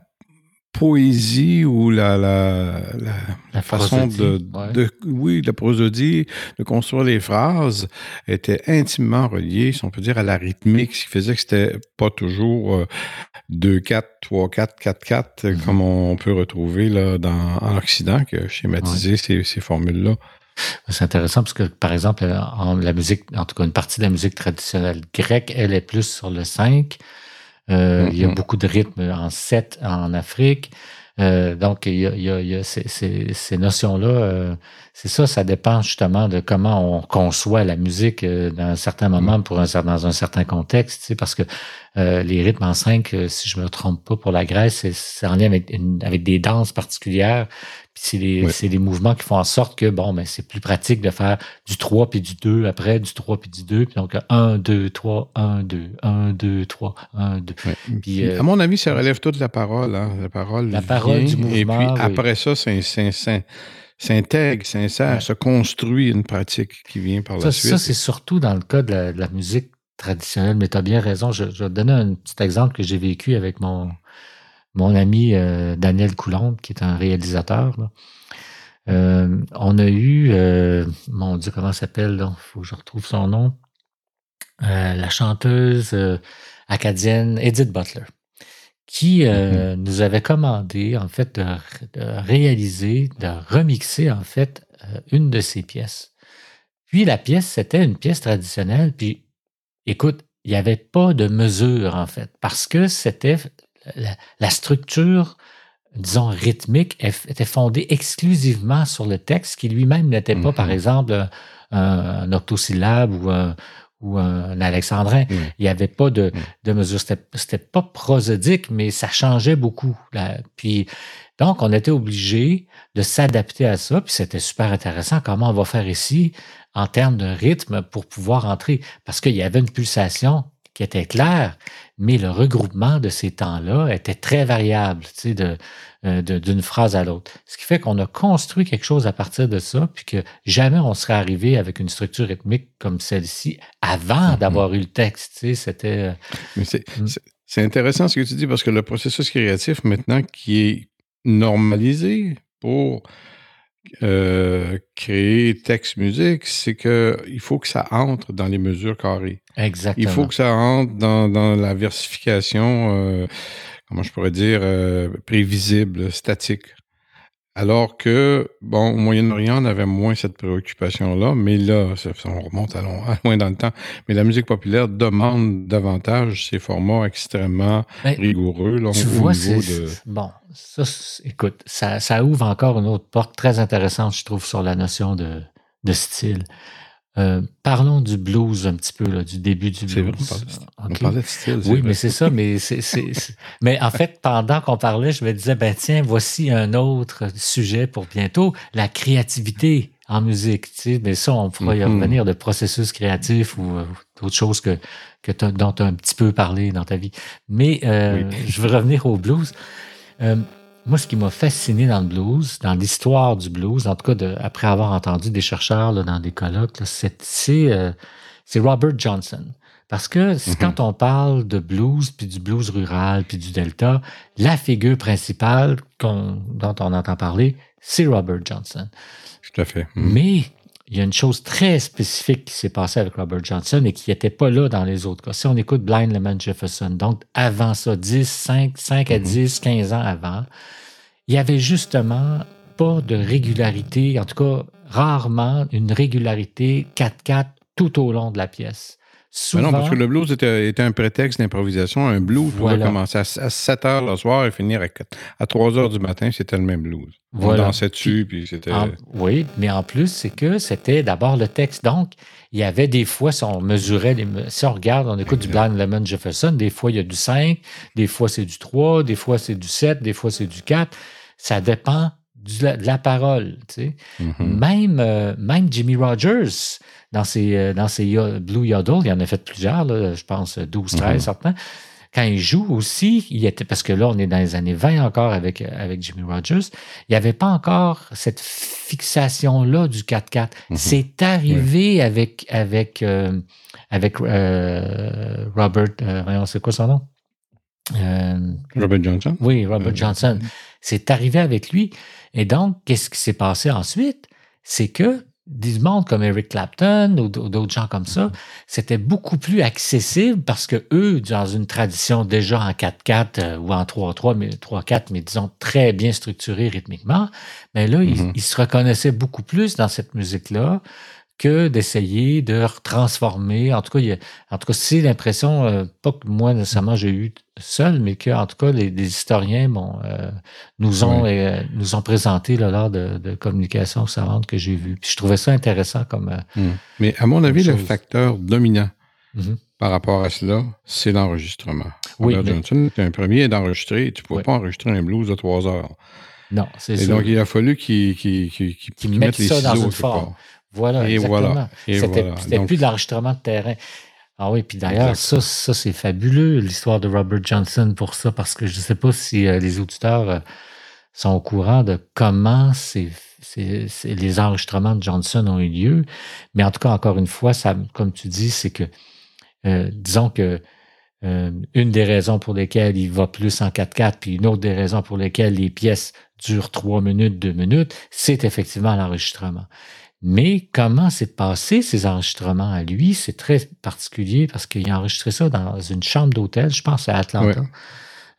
poésie ou la, la, façon de, Oui, la prosodie, de construire les phrases était intimement reliée, si on peut dire, à la rythmique, ce qui faisait que c'était pas toujours 2-4, 3-4, 4-4, comme on peut retrouver là, dans, en Occident, qui a schématisé ces, ces formules-là. C'est intéressant parce que, par exemple, en la musique, en tout cas, une partie de la musique traditionnelle grecque, elle est plus sur le 5. Euh, il y a mm-hmm. beaucoup de rythmes en 7 en Afrique. Euh, donc, il y a, ces, notions-là. Euh, c'est ça, ça dépend justement de comment on conçoit la musique dans un certain moment, pour un, dans un certain contexte. parce que les rythmes en 5, si je me trompe pas, pour la Grèce, c'est en lien avec, avec des danses particulières c'est les, mouvements qui font en sorte que, bon, ben, c'est plus pratique de faire du 3 puis du 2 après, du 3 puis du 2. Puis donc, 1, 2, 3, 1, 2, 1, 2, 3, 1, 2. Puis, à mon avis, ça relève toute la parole. Hein. La parole, la parole du mouvement. Et puis, après ça, c'est s'intègre, s'insère, se construit une pratique qui vient par la suite. Ça, c'est surtout dans le cas de la, musique traditionnelle, mais tu as bien raison. Je, je, vais te donner un petit exemple que j'ai vécu avec mon, mon ami euh, Daniel Coulombe, qui est un réalisateur. Euh, on a eu, euh, mon Dieu, comment s'appelle, il faut que je retrouve son nom, la chanteuse acadienne Edith Butler qui mm-hmm. nous avait commandé, en fait, de, réaliser, de remixer, en fait, une de ses pièces. Puis la pièce, c'était une pièce traditionnelle. Puis, écoute, il n'y avait pas de mesure, en fait, parce que c'était la, structure, disons, rythmique, était fondée exclusivement sur le texte, qui lui-même n'était pas, par mm-hmm. exemple, un, octosyllabe ou un, ou un alexandrin. Il n'y avait pas de, de mesure. C'était pas prosodique, mais ça changeait beaucoup. Puis, donc, on était obligé de s'adapter à ça. Puis, c'était super intéressant. Comment on va faire ici en termes de rythme pour pouvoir entrer? Parce qu'il y avait une pulsation qui était claire, mais le regroupement de ces temps-là était très variable, tu sais, de, euh, d'une phrase à l'autre. Ce qui fait qu'on a construit quelque chose à partir de ça, puis que jamais on serait arrivé avec une structure rythmique comme celle-ci avant mm-hmm. d'avoir eu le texte. Tu sais, c'était. Euh, mm. c'est intéressant ce que tu dis parce que le processus créatif maintenant qui est normalisé pour euh, créer texte musique, c'est qu'il faut que ça entre dans les mesures carrées. Exactement. Il faut que ça entre dans, dans la versification comment je pourrais dire, euh, prévisible, statique. Alors que, bon, au Moyen-Orient, on avait moins cette préoccupation-là, mais là, on remonte [LAUGHS] à, loin dans le temps. Mais la musique populaire demande davantage ces formats extrêmement rigoureux. tu vois, bon, ça, écoute, ça, ça, ouvre encore une autre porte très intéressante, je trouve, sur la notion de, de style. Euh, parlons du blues un petit peu, là, du début du blues. on, parlait, de style. Oui, mais c'est ça. Mais, c'est, mais en fait, pendant qu'on parlait, je me disais, ben tiens, voici un autre sujet pour bientôt, la créativité en musique. Tu sais, mais ça, on pourra y mm-hmm. revenir, de processus créatif ou euh, d'autres choses que, que dont tu as un petit peu parlé dans ta vie. Mais euh, je veux revenir au blues moi, ce qui m'a fasciné dans le blues, dans l'histoire du blues, en tout cas après avoir entendu des chercheurs dans des colloques, euh, c'est Robert Johnson. Parce que mm-hmm. quand on parle de blues, puis du blues rural, puis du delta, la figure principale dont on entend parler, c'est Robert Johnson. Tout à fait. Mm-hmm. Mais il y a une chose très spécifique qui s'est passée avec Robert Johnson et qui n'était pas là dans les autres cas. Si on écoute Blind Lemon Jefferson, donc avant ça, 10, 5, 5 à 10, mm-hmm. 15 ans avant, il y avait justement pas de régularité, en tout cas rarement une régularité 4-4 tout au long de la pièce. Non, parce que le blues était, un prétexte d'improvisation. Un blues pouvait commencer à, 7 heures le soir et finir à, 3 heures du matin, c'était le même blues. Voilà. On dansait dessus, puis c'était... oui, mais en plus, c'est que c'était d'abord le texte. Donc, il y avait des fois, si on mesurait, les, si on regarde, on écoute du Blind Lemon Jefferson, des fois, il y a du 5, des fois, c'est du 3, des fois, c'est du 7, des fois, c'est du 4 ça dépend de la parole. Tu sais. Mm-hmm. même, euh, même Jimmy Rogers, dans ses, euh, dans ses Blue Yodel, il en a fait plusieurs, je pense 12, 13 mm-hmm. certains. Quand il joue aussi, il était, parce que là, on est dans les années 20 encore avec, avec Jimmy Rogers, il n'y avait pas encore cette fixation-là du 4-4. Mm-hmm. C'est arrivé avec, avec, euh, avec Robert, c'est quoi son nom? Robert Johnson. Oui, Robert Johnson. C'est arrivé avec lui. Et donc, qu'est-ce qui s'est passé ensuite? C'est que des mondes comme Eric Clapton ou d'autres gens comme ça, c'était beaucoup plus accessible parce que eux, dans une tradition déjà en 4-4 euh, ou en 3-3, mais 3-4, mais disons très bien structurée rythmiquement, mais là, mm-hmm. ils, se reconnaissaient beaucoup plus dans cette musique-là que d'essayer de transformer. En tout cas, il en tout cas, c'est l'impression, euh, pas que moi nécessairement j'ai eu seul, mais que en tout cas les, historiens euh, nous ont euh, nous ont présenté là, lors de, de communication savante que j'ai vu. Puis je trouvais ça intéressant comme. Hmm. Mais à mon avis, le facteur dominant mm-hmm. par rapport à cela, c'est l'enregistrement. Oui, Johnson un premier d'enregistrer. Tu ne pouvais pas enregistrer un blues de trois heures. Non, c'est Et ça. donc, il a fallu qu'ils qu'ils mettent mettent les ça dans une forme. Voilà, Et exactement. voilà. C'était voilà. plus de l'enregistrement de terrain. Ah oui, puis d'ailleurs, ça, ça c'est fabuleux, l'histoire de Robert Johnson pour ça, parce que je ne sais pas si euh, les auditeurs euh, sont au courant de comment les enregistrements de Johnson ont eu lieu. Mais en tout cas, encore une fois, ça, comme tu dis, c'est que, euh, disons que une des raisons pour lesquelles il va plus en 4-4, puis une autre des raisons pour lesquelles les pièces durent 3 minutes, 2 minutes, c'est effectivement l'enregistrement. Mais comment s'est passé ces enregistrements à lui, c'est très particulier parce qu'il a enregistré ça dans une chambre d'hôtel, je pense à Atlanta.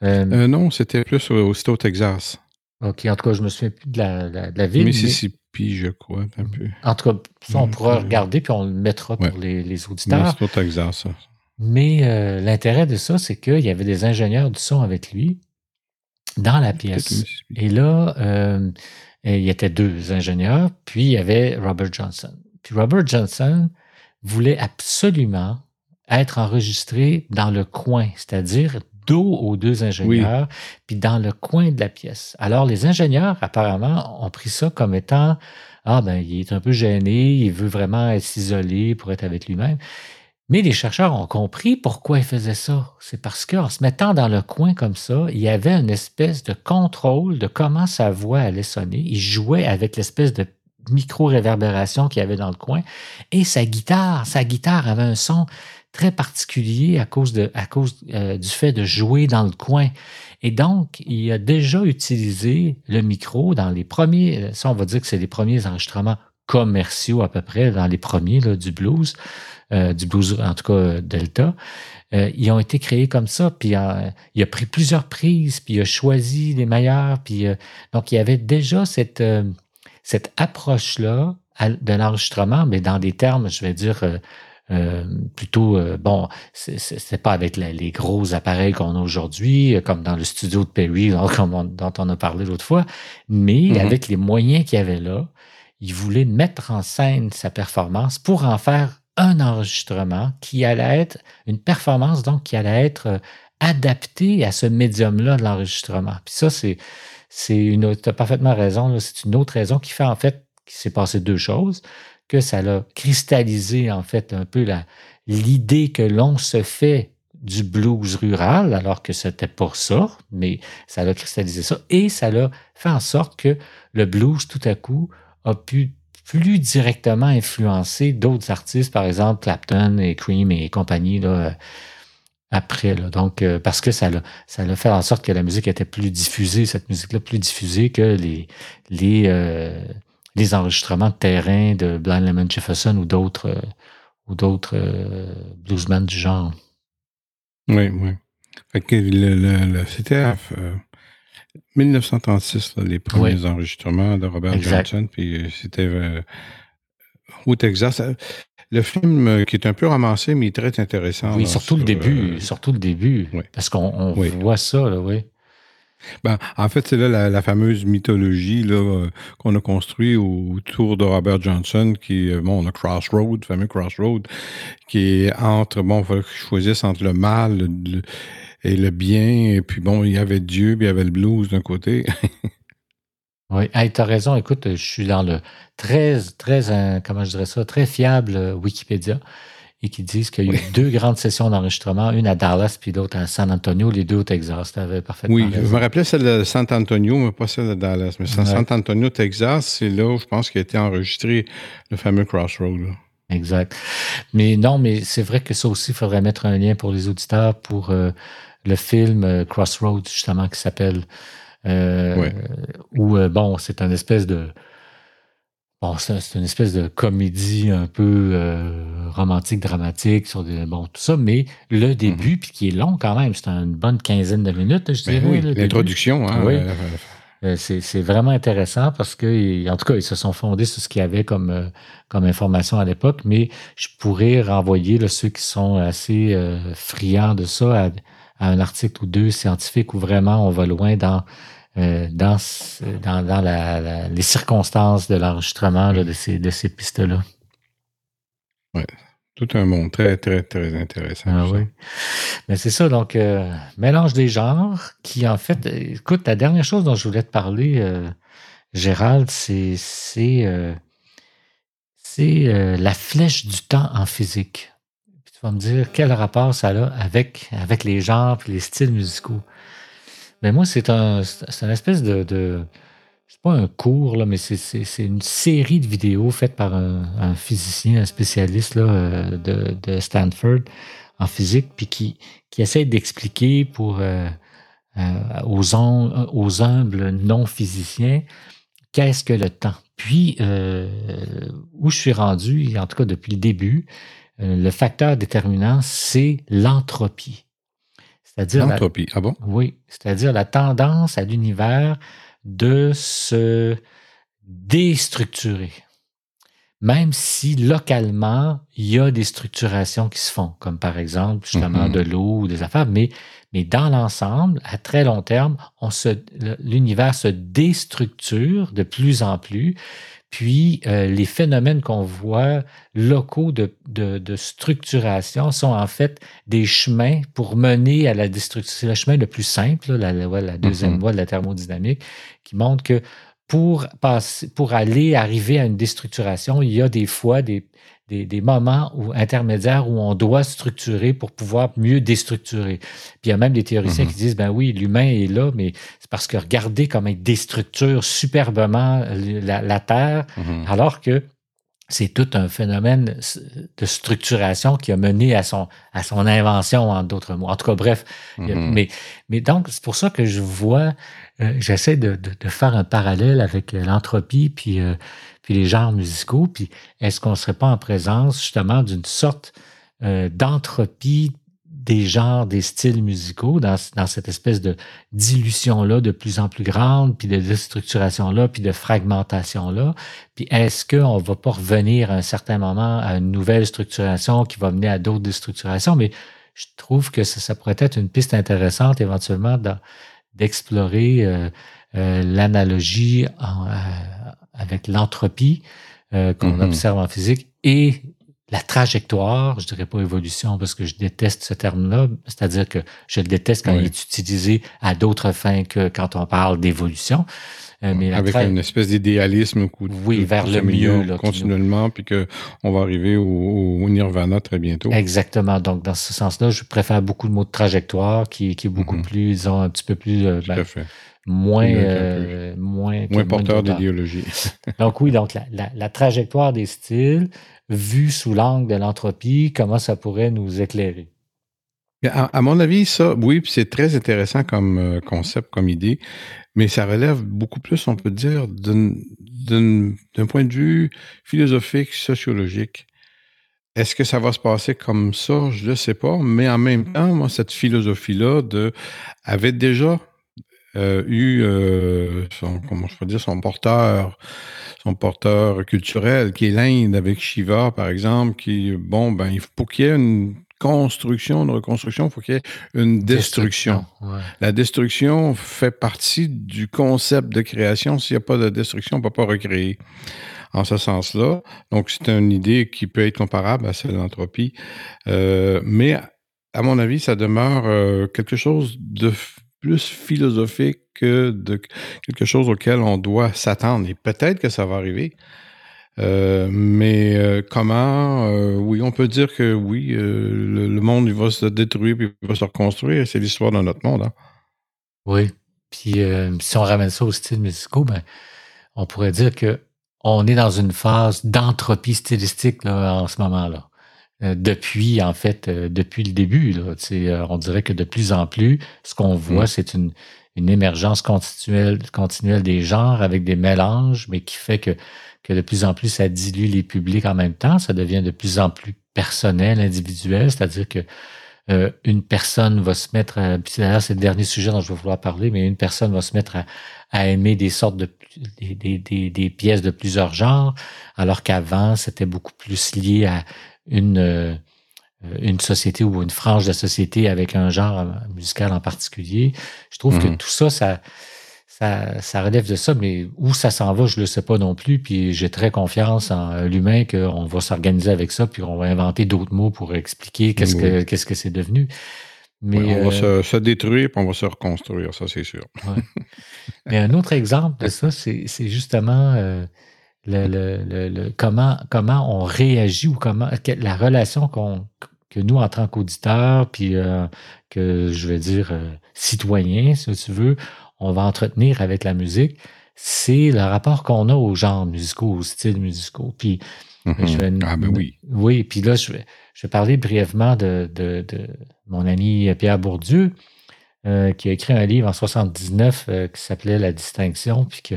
Euh, Euh, non, c'était plus au, au- Texas. OK, en tout cas, je me souviens plus de la, la- de la ville. mais- Mississippi, je crois, un peu. en tout cas, ça, on pourra regarder puis on le mettra ouais. pour les, auditeurs. c'est au Texas, ça. Mais euh, l'intérêt de ça, c'est qu'il y avait des ingénieurs du son avec lui dans la pièce. Et là, euh, il y était deux ingénieurs, puis il y avait Robert Johnson. Puis Robert Johnson voulait absolument être enregistré dans le coin, c'est-à-dire dos aux deux ingénieurs, puis dans le coin de la pièce. Alors, les ingénieurs, apparemment, ont pris ça comme étant Ah, ben, il est un peu gêné, il veut vraiment s'isoler pour être avec lui-même. Mais les chercheurs ont compris pourquoi il faisait ça. C'est parce qu'en se mettant dans le coin comme ça, il y avait une espèce de contrôle de comment sa voix allait sonner. Il jouait avec l'espèce de micro-réverbération qu'il y avait dans le coin. Et sa guitare, sa guitare avait un son très particulier à cause, de, à cause euh, du fait de jouer dans le coin. Et donc, il a déjà utilisé le micro dans les premiers, ça on va dire que c'est les premiers enregistrements commerciaux à peu près, dans les premiers là, du blues, euh, du blues en tout cas Delta. Euh, ils ont été créés comme ça, puis euh, il a pris plusieurs prises, puis il a choisi les meilleures, puis euh, donc il y avait déjà cette, euh, cette approche-là de l'enregistrement, mais dans des termes, je vais dire, euh, euh, plutôt, euh, bon, c'est- pas avec la- les gros appareils qu'on a aujourd'hui, comme dans le studio de Perry, [LAUGHS] comme on- dont on a parlé l'autre fois, mais Mhm. avec les moyens qu'il y avait là, il voulait mettre en scène sa performance pour en faire un enregistrement qui allait être une performance, donc qui allait être euh, adaptée à ce médium-là de l'enregistrement. Puis ça, c'est c'est une tu as parfaitement raison, c'est une autre raison qui fait en fait qu'il s'est passé deux choses, que ça l'a cristallisé en fait un peu la l'idée que l'on se fait du blues rural, alors que c'était pas ça, mais ça l'a cristallisé ça, et ça l'a fait en sorte que le blues, tout à coup, a pu plus directement influencer d'autres artistes, par exemple Clapton et Cream et compagnie, là, euh, après. Là. Donc, euh, parce que ça l'a, ça fait en sorte que la musique était plus diffusée, cette musique-là plus diffusée que les, les, euh, les enregistrements de terrain de Blind Lemon Jefferson ou d'autres ou d'autres bluesmen du genre. Oui, oui. Fait que le, euh, 1936, là, les premiers enregistrements de Robert Exact. Johnson, puis euh, c'était euh, au Texas. Euh, Le film qui est un peu ramassé, mais très intéressant. oui, là, surtout le début, euh, surtout le début, oui. parce qu'on Oui. voit ça, là, oui. Ben, en fait, c'est là la, la fameuse mythologie là, euh, qu'on a construite autour de Robert Johnson, qui, euh, bon, on a Crossroad, le fameux Crossroad, qui est entre, bon, il fallait qu'ils choisissent entre le mal le- et le bien, et puis bon, il y avait Dieu, puis il y avait le blues d'un côté. [LAUGHS] Oui, hey, tu as raison. Écoute, je suis dans le très, très, euh, comment je dirais ça, très fiable Wikipédia et qui disent qu'il y a eu deux grandes sessions d'enregistrement, une à Dallas puis l'autre à San Antonio, les deux au Texas. Tu avais parfaitement Oui, je raison. me rappelais celle de San Antonio, mais pas celle de Dallas. Mais San Ouais. San Antonio, Texas, c'est là où je pense qu'il a été enregistré le fameux Crossroad. là. Exact. Mais non, mais c'est vrai que ça aussi, il faudrait mettre un lien pour les auditeurs pour euh, le film euh, Crossroads, justement, qui s'appelle. Euh, Ouais. Où, euh, bon, c'est une espèce de. Bon, c'est une espèce de comédie un peu euh, romantique, dramatique sur des, bon, tout ça, mais le début, puis qui est long quand même, c'est une bonne quinzaine de minutes, je. Ben dirais. oui, l'introduction. Hein, Oui. euh, c'est c'est vraiment intéressant parce que, en tout cas, ils se sont fondés sur ce qu'il y avait comme, euh, comme information à l'époque, mais je pourrais renvoyer là, ceux qui sont assez friands de ça à, à un article ou deux scientifiques où vraiment on va loin dans, euh, dans, ce- dans, dans la- la- les circonstances de l'enregistrement de ces, de ces pistes-là. tout un monde très, très, très intéressant. Ah oui. Mais c'est ça, donc, euh, mélange des genres qui, en fait, écoute, la dernière chose dont je voulais te parler, euh, Gérald, c'est c'est euh, la flèche du temps en physique. Tu vas me dire quel rapport ça a avec, avec les genres et les styles musicaux? Mais moi, c'est un, une espèce de, de c'est pas un cours, là, mais c'est une série de vidéos faites par un, physicien, un spécialiste là, euh, de, de, Stanford en physique, puis qui, qui essaie d'expliquer pour euh, euh, aux, aux humbles non-physiciens qu'est-ce que le temps? Puis, où je suis rendu, en tout cas depuis le début, le facteur déterminant, c'est l'entropie. C'est-à-dire l'entropie, ah bon? Oui, c'est-à-dire la tendance à l'univers de se déstructurer. Même si localement, il y a des structurations qui se font, comme par exemple justement mm-hmm. de l'eau ou des affaires, mais, mais dans l'ensemble, à très long terme, l'univers se déstructure de plus en plus. Puis euh, les phénomènes qu'on voit locaux de, de, structuration sont en fait des chemins pour mener à la destruction. C'est le chemin le plus simple, la, la, deuxième mm-hmm. voie de la thermodynamique, qui montre que pour, passer, pour aller arriver à une déstructuration, il y a des fois des, des, moments où, intermédiaires où on doit structurer pour pouvoir mieux déstructurer. Puis il y a même des théoriciens qui mm-hmm. disent, ben oui, l'humain est là, mais c'est parce que regardez comment il déstructure superbement la, Terre, mm-hmm. alors que c'est tout un phénomène de structuration qui a mené à son, à son invention, en d'autres mots. En tout cas, bref. Mm-hmm. mais, mais donc, c'est pour ça que je vois, euh, j'essaie de, de, faire un parallèle avec l'entropie, puis euh, puis les genres musicaux, puis est-ce qu'on ne serait pas en présence justement d'une sorte euh, d'entropie des genres, des styles musicaux, dans, dans cette espèce de dilution-là de plus en plus grande, puis de déstructuration-là, puis de fragmentation-là? Puis est-ce qu'on ne va pas revenir à un certain moment à une nouvelle structuration qui va mener à d'autres déstructurations? Mais je trouve que ça, pourrait être une piste intéressante éventuellement d'explorer euh, euh, l'analogie avec l'entropie euh, qu'on mm-hmm. observe en physique et la trajectoire, je dirais pas évolution parce que je déteste ce terme-là, c'est-à-dire que je le déteste quand il est utilisé à d'autres fins que quand on parle d'évolution. Euh, mais Avec une espèce d'idéalisme oui, vers le mieux continuellement, puis que on va arriver au, nirvana très bientôt. Exactement. Donc dans ce sens-là, je préfère beaucoup le mot de trajectoire, qui, qui est beaucoup mm-hmm. plus, disons, un petit peu plus euh, ben, fait moins, euh, moins, moins porteur d'idéologie. [LAUGHS] donc oui, donc la, la, trajectoire des styles vue sous l'angle de l'entropie, comment ça pourrait nous éclairer? À, mon avis, ça, oui, c'est très intéressant comme euh, concept, comme idée, mais ça relève beaucoup plus, on peut dire, d'un point de vue philosophique, sociologique. Est-ce que ça va se passer comme ça? Je ne sais pas, mais en même temps, moi, cette philosophie-là de, avait déjà euh, eu euh, son, comment je peux dire, son porteur, son porteur culturel, qui est l'Inde avec Shiva, par exemple, qui, bon, ben, faut qu'il y ait une construction, une reconstruction, il faut qu'il y ait une destruction. La destruction fait partie du concept de création. S'il n'y a pas de destruction, on ne peut pas recréer. En ce sens-là. Donc, c'est une idée qui peut être comparable à celle de l'entropie. Euh, mais, à mon avis, ça demeure euh, quelque chose de plus philosophique que de quelque chose auquel on doit s'attendre. Et peut-être que ça va arriver. Euh, mais euh, comment euh, Oui, on peut dire que oui, le, monde il va se détruire puis il va se reconstruire. C'est l'histoire de notre monde. Hein. Oui. Puis si on ramène ça au style musicaux, ben, on pourrait dire que on est dans une phase d'entropie stylistique en ce moment-là. Euh, depuis, en fait, euh, depuis le début. Là, euh, on dirait que de plus en plus, ce qu'on voit, mm. c'est une, une émergence continuelle, continuelle des genres avec des mélanges, mais qui fait que, que de plus en plus, ça dilue les publics en même temps. Ça devient de plus en plus personnel, individuel, c'est-à-dire que une personne va se mettre, à, d'ailleurs c'est le dernier sujet dont je vais vouloir parler, mais une personne va se mettre à, à aimer des sortes de des, des, des, pièces de plusieurs genres, alors qu'avant c'était beaucoup plus lié à une, euh, une société ou une frange de la société avec un genre musical en particulier. Je trouve que mhm. tout ça, ça, ça, ça relève de ça, mais où ça s'en va, je ne le sais pas non plus. Puis j'ai très confiance en l'humain qu'on va s'organiser avec ça, puis on va inventer d'autres mots pour expliquer qu'est-ce que qu'est-ce que c'est devenu. Mais on va euh, se, détruire, puis on va se reconstruire, ça c'est sûr. Mais un autre exemple de [LAUGHS] ça, c'est justement euh, le, comment, comment on réagit ou comment la relation qu'on que nous, en tant qu'auditeurs, puis euh, que je vais dire citoyens, si tu veux, on va entretenir avec la musique, c'est le rapport qu'on a aux genres musicaux, aux styles musicaux. Puis, je vais, ah ben oui. Oui, puis là, je vais, je vais parler brièvement de, de, mon ami Pierre Bourdieu, euh, qui a écrit un livre en 79 euh, qui s'appelait La distinction, puis que,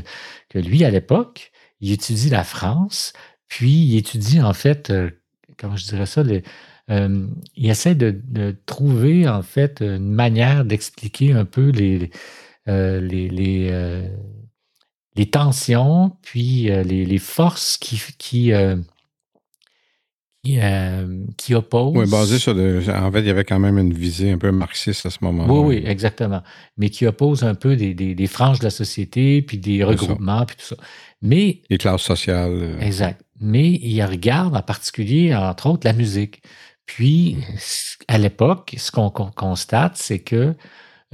que lui, à l'époque, il étudie la France, puis il étudie en fait, euh, comment je dirais ça, il essaie de, trouver en fait une manière d'expliquer un peu les, euh, les, euh, tensions, puis euh, les, les, forces qui, qui, qui, qui, opposent. Oui, basé sur. en fait, il y avait quand même une visée un peu marxiste à ce moment-là. Oui, oui, exactement. Mais qui oppose un peu des, des, des franges de la société, puis des regroupements, puis tout ça. Mais. Les classes sociales. Exact. Mais il regarde en particulier, entre autres, la musique. Puis, mmh à l'époque, ce qu'on constate, c'est que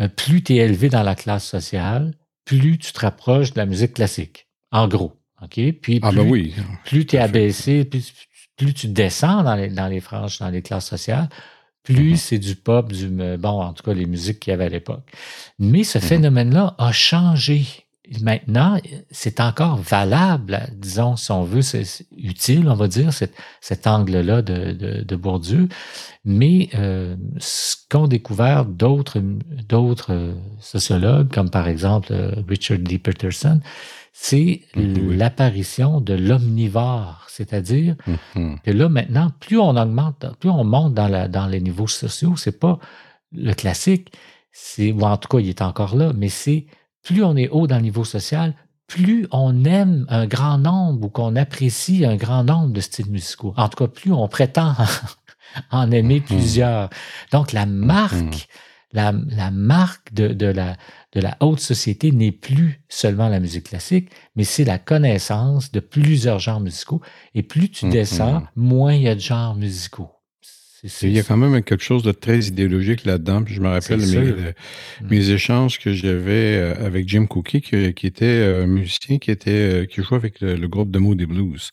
euh, plus tu es élevé dans la classe sociale, plus tu te rapproches de la musique classique. En gros. OK? Puis ah, ben plus, oui. plus tu es abaissé, plus, tu descends dans les, dans les franges, dans les classes sociales, plus mm-hmm. c'est du pop, du bon, en tout cas les musiques qu'il y avait à l'époque. Mais ce mm-hmm. phénomène-là a changé maintenant, c'est encore valable, disons, si on veut, c'est utile, on va dire, cet, cet angle-là de, de, de, Bourdieu. Mais euh, ce qu'ont découvert d'autres, d'autres sociologues, comme par exemple euh, Richard D. Peterson, c'est l'apparition de l'omnivore, c'est-à-dire mm-hmm. que là maintenant, plus on augmente, plus on monte dans, la, dans les niveaux sociaux, c'est pas le classique, c'est ou en tout cas il est encore là, mais c'est plus on est haut dans le niveau social, plus on aime un grand nombre ou qu'on apprécie un grand nombre de styles musicaux. En tout cas, plus on prétend [LAUGHS] en aimer mmh. plusieurs. Donc, la marque, la, marque de, la, de la haute société n'est plus seulement la musique classique, mais c'est la connaissance de plusieurs genres musicaux. Et plus tu mmh. descends, moins il y a de genres musicaux. Il y a quand même quelque chose de très idéologique là-dedans. je me rappelle mes, mes, échanges que j'avais euh, avec Jim Cookie, qui, était euh, un musicien qui, était, euh, qui jouait avec le, groupe de Moody Blues.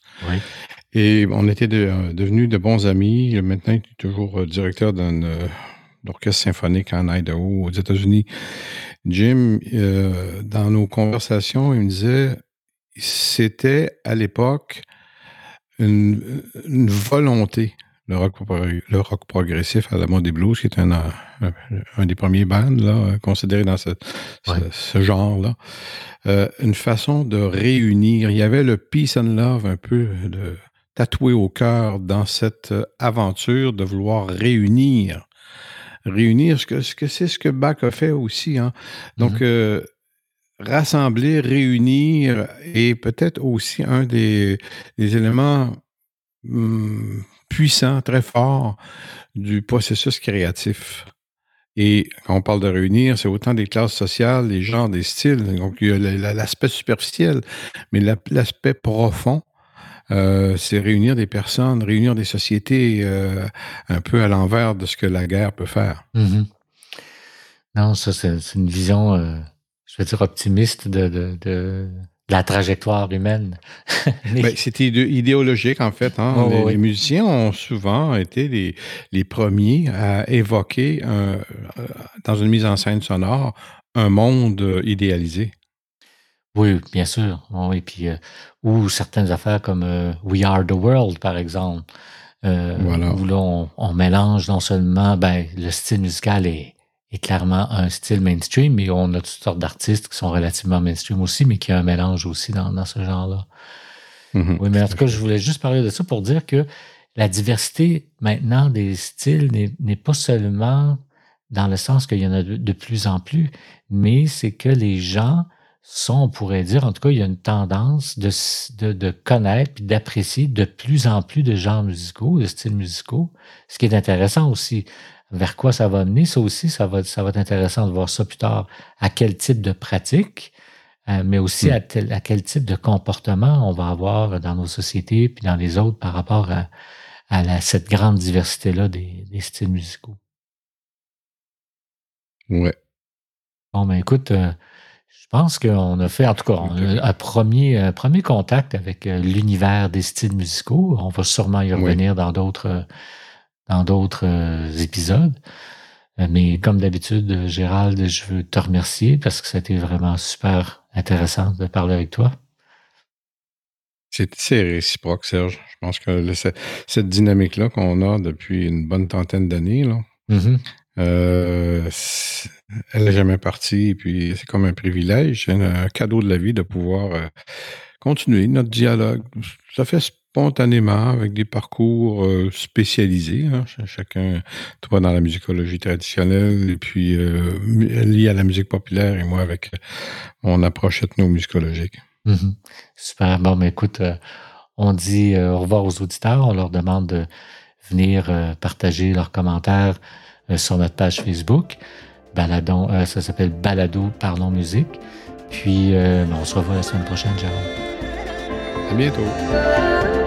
Et on était devenus de bons amis. Maintenant, il est toujours directeur d'un orchestre symphonique en Idaho, aux États-Unis. Jim, dans nos conversations, il me disait, c'était à l'époque une, une volonté le rock, le rock progressif à la mode des blues, qui est un, un, des premiers bands là, considérés dans ce, ce, genre-là. Euh, une façon de réunir. Il y avait le peace and love un peu de, tatoué au cœur dans cette aventure de vouloir réunir. Réunir, ce que c'est ce, que, ce que Bach a fait aussi. Hein. Donc, mm-hmm. euh, rassembler, réunir est peut-être aussi un des, des éléments hum, puissant, très fort du processus créatif. Et quand on parle de réunir, c'est autant des classes sociales, des genres, des styles. Donc, il y a l'aspect superficiel, mais l'aspect profond, euh, c'est réunir des personnes, réunir des sociétés euh, un peu à l'envers de ce que la guerre peut faire. Mm-hmm. Non, ça, c'est une vision, euh, je vais dire, optimiste de, de la trajectoire humaine. [LAUGHS] Ben, c'était idéologique, en fait. Hein. Oh, les, musiciens ont souvent été les, les premiers à évoquer, dans une mise en scène sonore, un monde idéalisé. Oui, bien sûr. Et puis, euh, ou certaines affaires comme We Are the World, par exemple, voilà. où là, on, on, mélange non seulement ben, le style musical est est clairement un style mainstream, mais on a toutes sortes d'artistes qui sont relativement mainstream aussi, mais qui a un mélange aussi dans, dans ce genre-là. Mm-hmm. oui, mais en tout cas, je voulais juste parler de ça pour dire que la diversité maintenant des styles n'est pas seulement dans le sens qu'il y en a de, plus en plus, mais c'est que les gens sont, on pourrait dire, en tout cas, il y a une tendance de, de, de connaître et d'apprécier de plus en plus de genres musicaux, de styles musicaux, ce qui est intéressant aussi vers quoi ça va mener? Ça aussi, ça va, ça va être intéressant de voir ça plus tard. À quel type de pratique euh, mais aussi à, quel type de comportement on va avoir dans nos sociétés puis dans les autres par rapport à, cette grande diversité-là des, styles musicaux. Ouais. Bon, ben écoute, euh, je pense qu'on a fait, en tout cas, un, premier, premier contact avec euh, l'univers des styles musicaux. On va sûrement y revenir dans d'autres dans d'autres épisodes. Mais comme d'habitude, Gérald, je veux te remercier parce que ça a été vraiment super intéressant de parler avec toi. C'est réciproque, Serge. Je pense que cette dynamique-là qu'on a depuis une bonne trentaine d'années, mm-hmm. Euh, elle n'est jamais partie. Et puis, c'est comme un privilège, un, cadeau de la vie de pouvoir euh, continuer notre dialogue. Ça fait spontanément avec des parcours euh, spécialisés. Hein. Chacun, toi dans la musicologie traditionnelle et puis lié à la musique populaire et moi avec mon approche ethnomusicologique. Mm Super. Bon, mais écoute, on dit au revoir aux auditeurs. On leur demande de venir partager leurs commentaires sur notre page Facebook. Baladon, ça s'appelle Balado Parlons Musique. Puis, ben, on se revoit la semaine prochaine, Jérôme. À bientôt.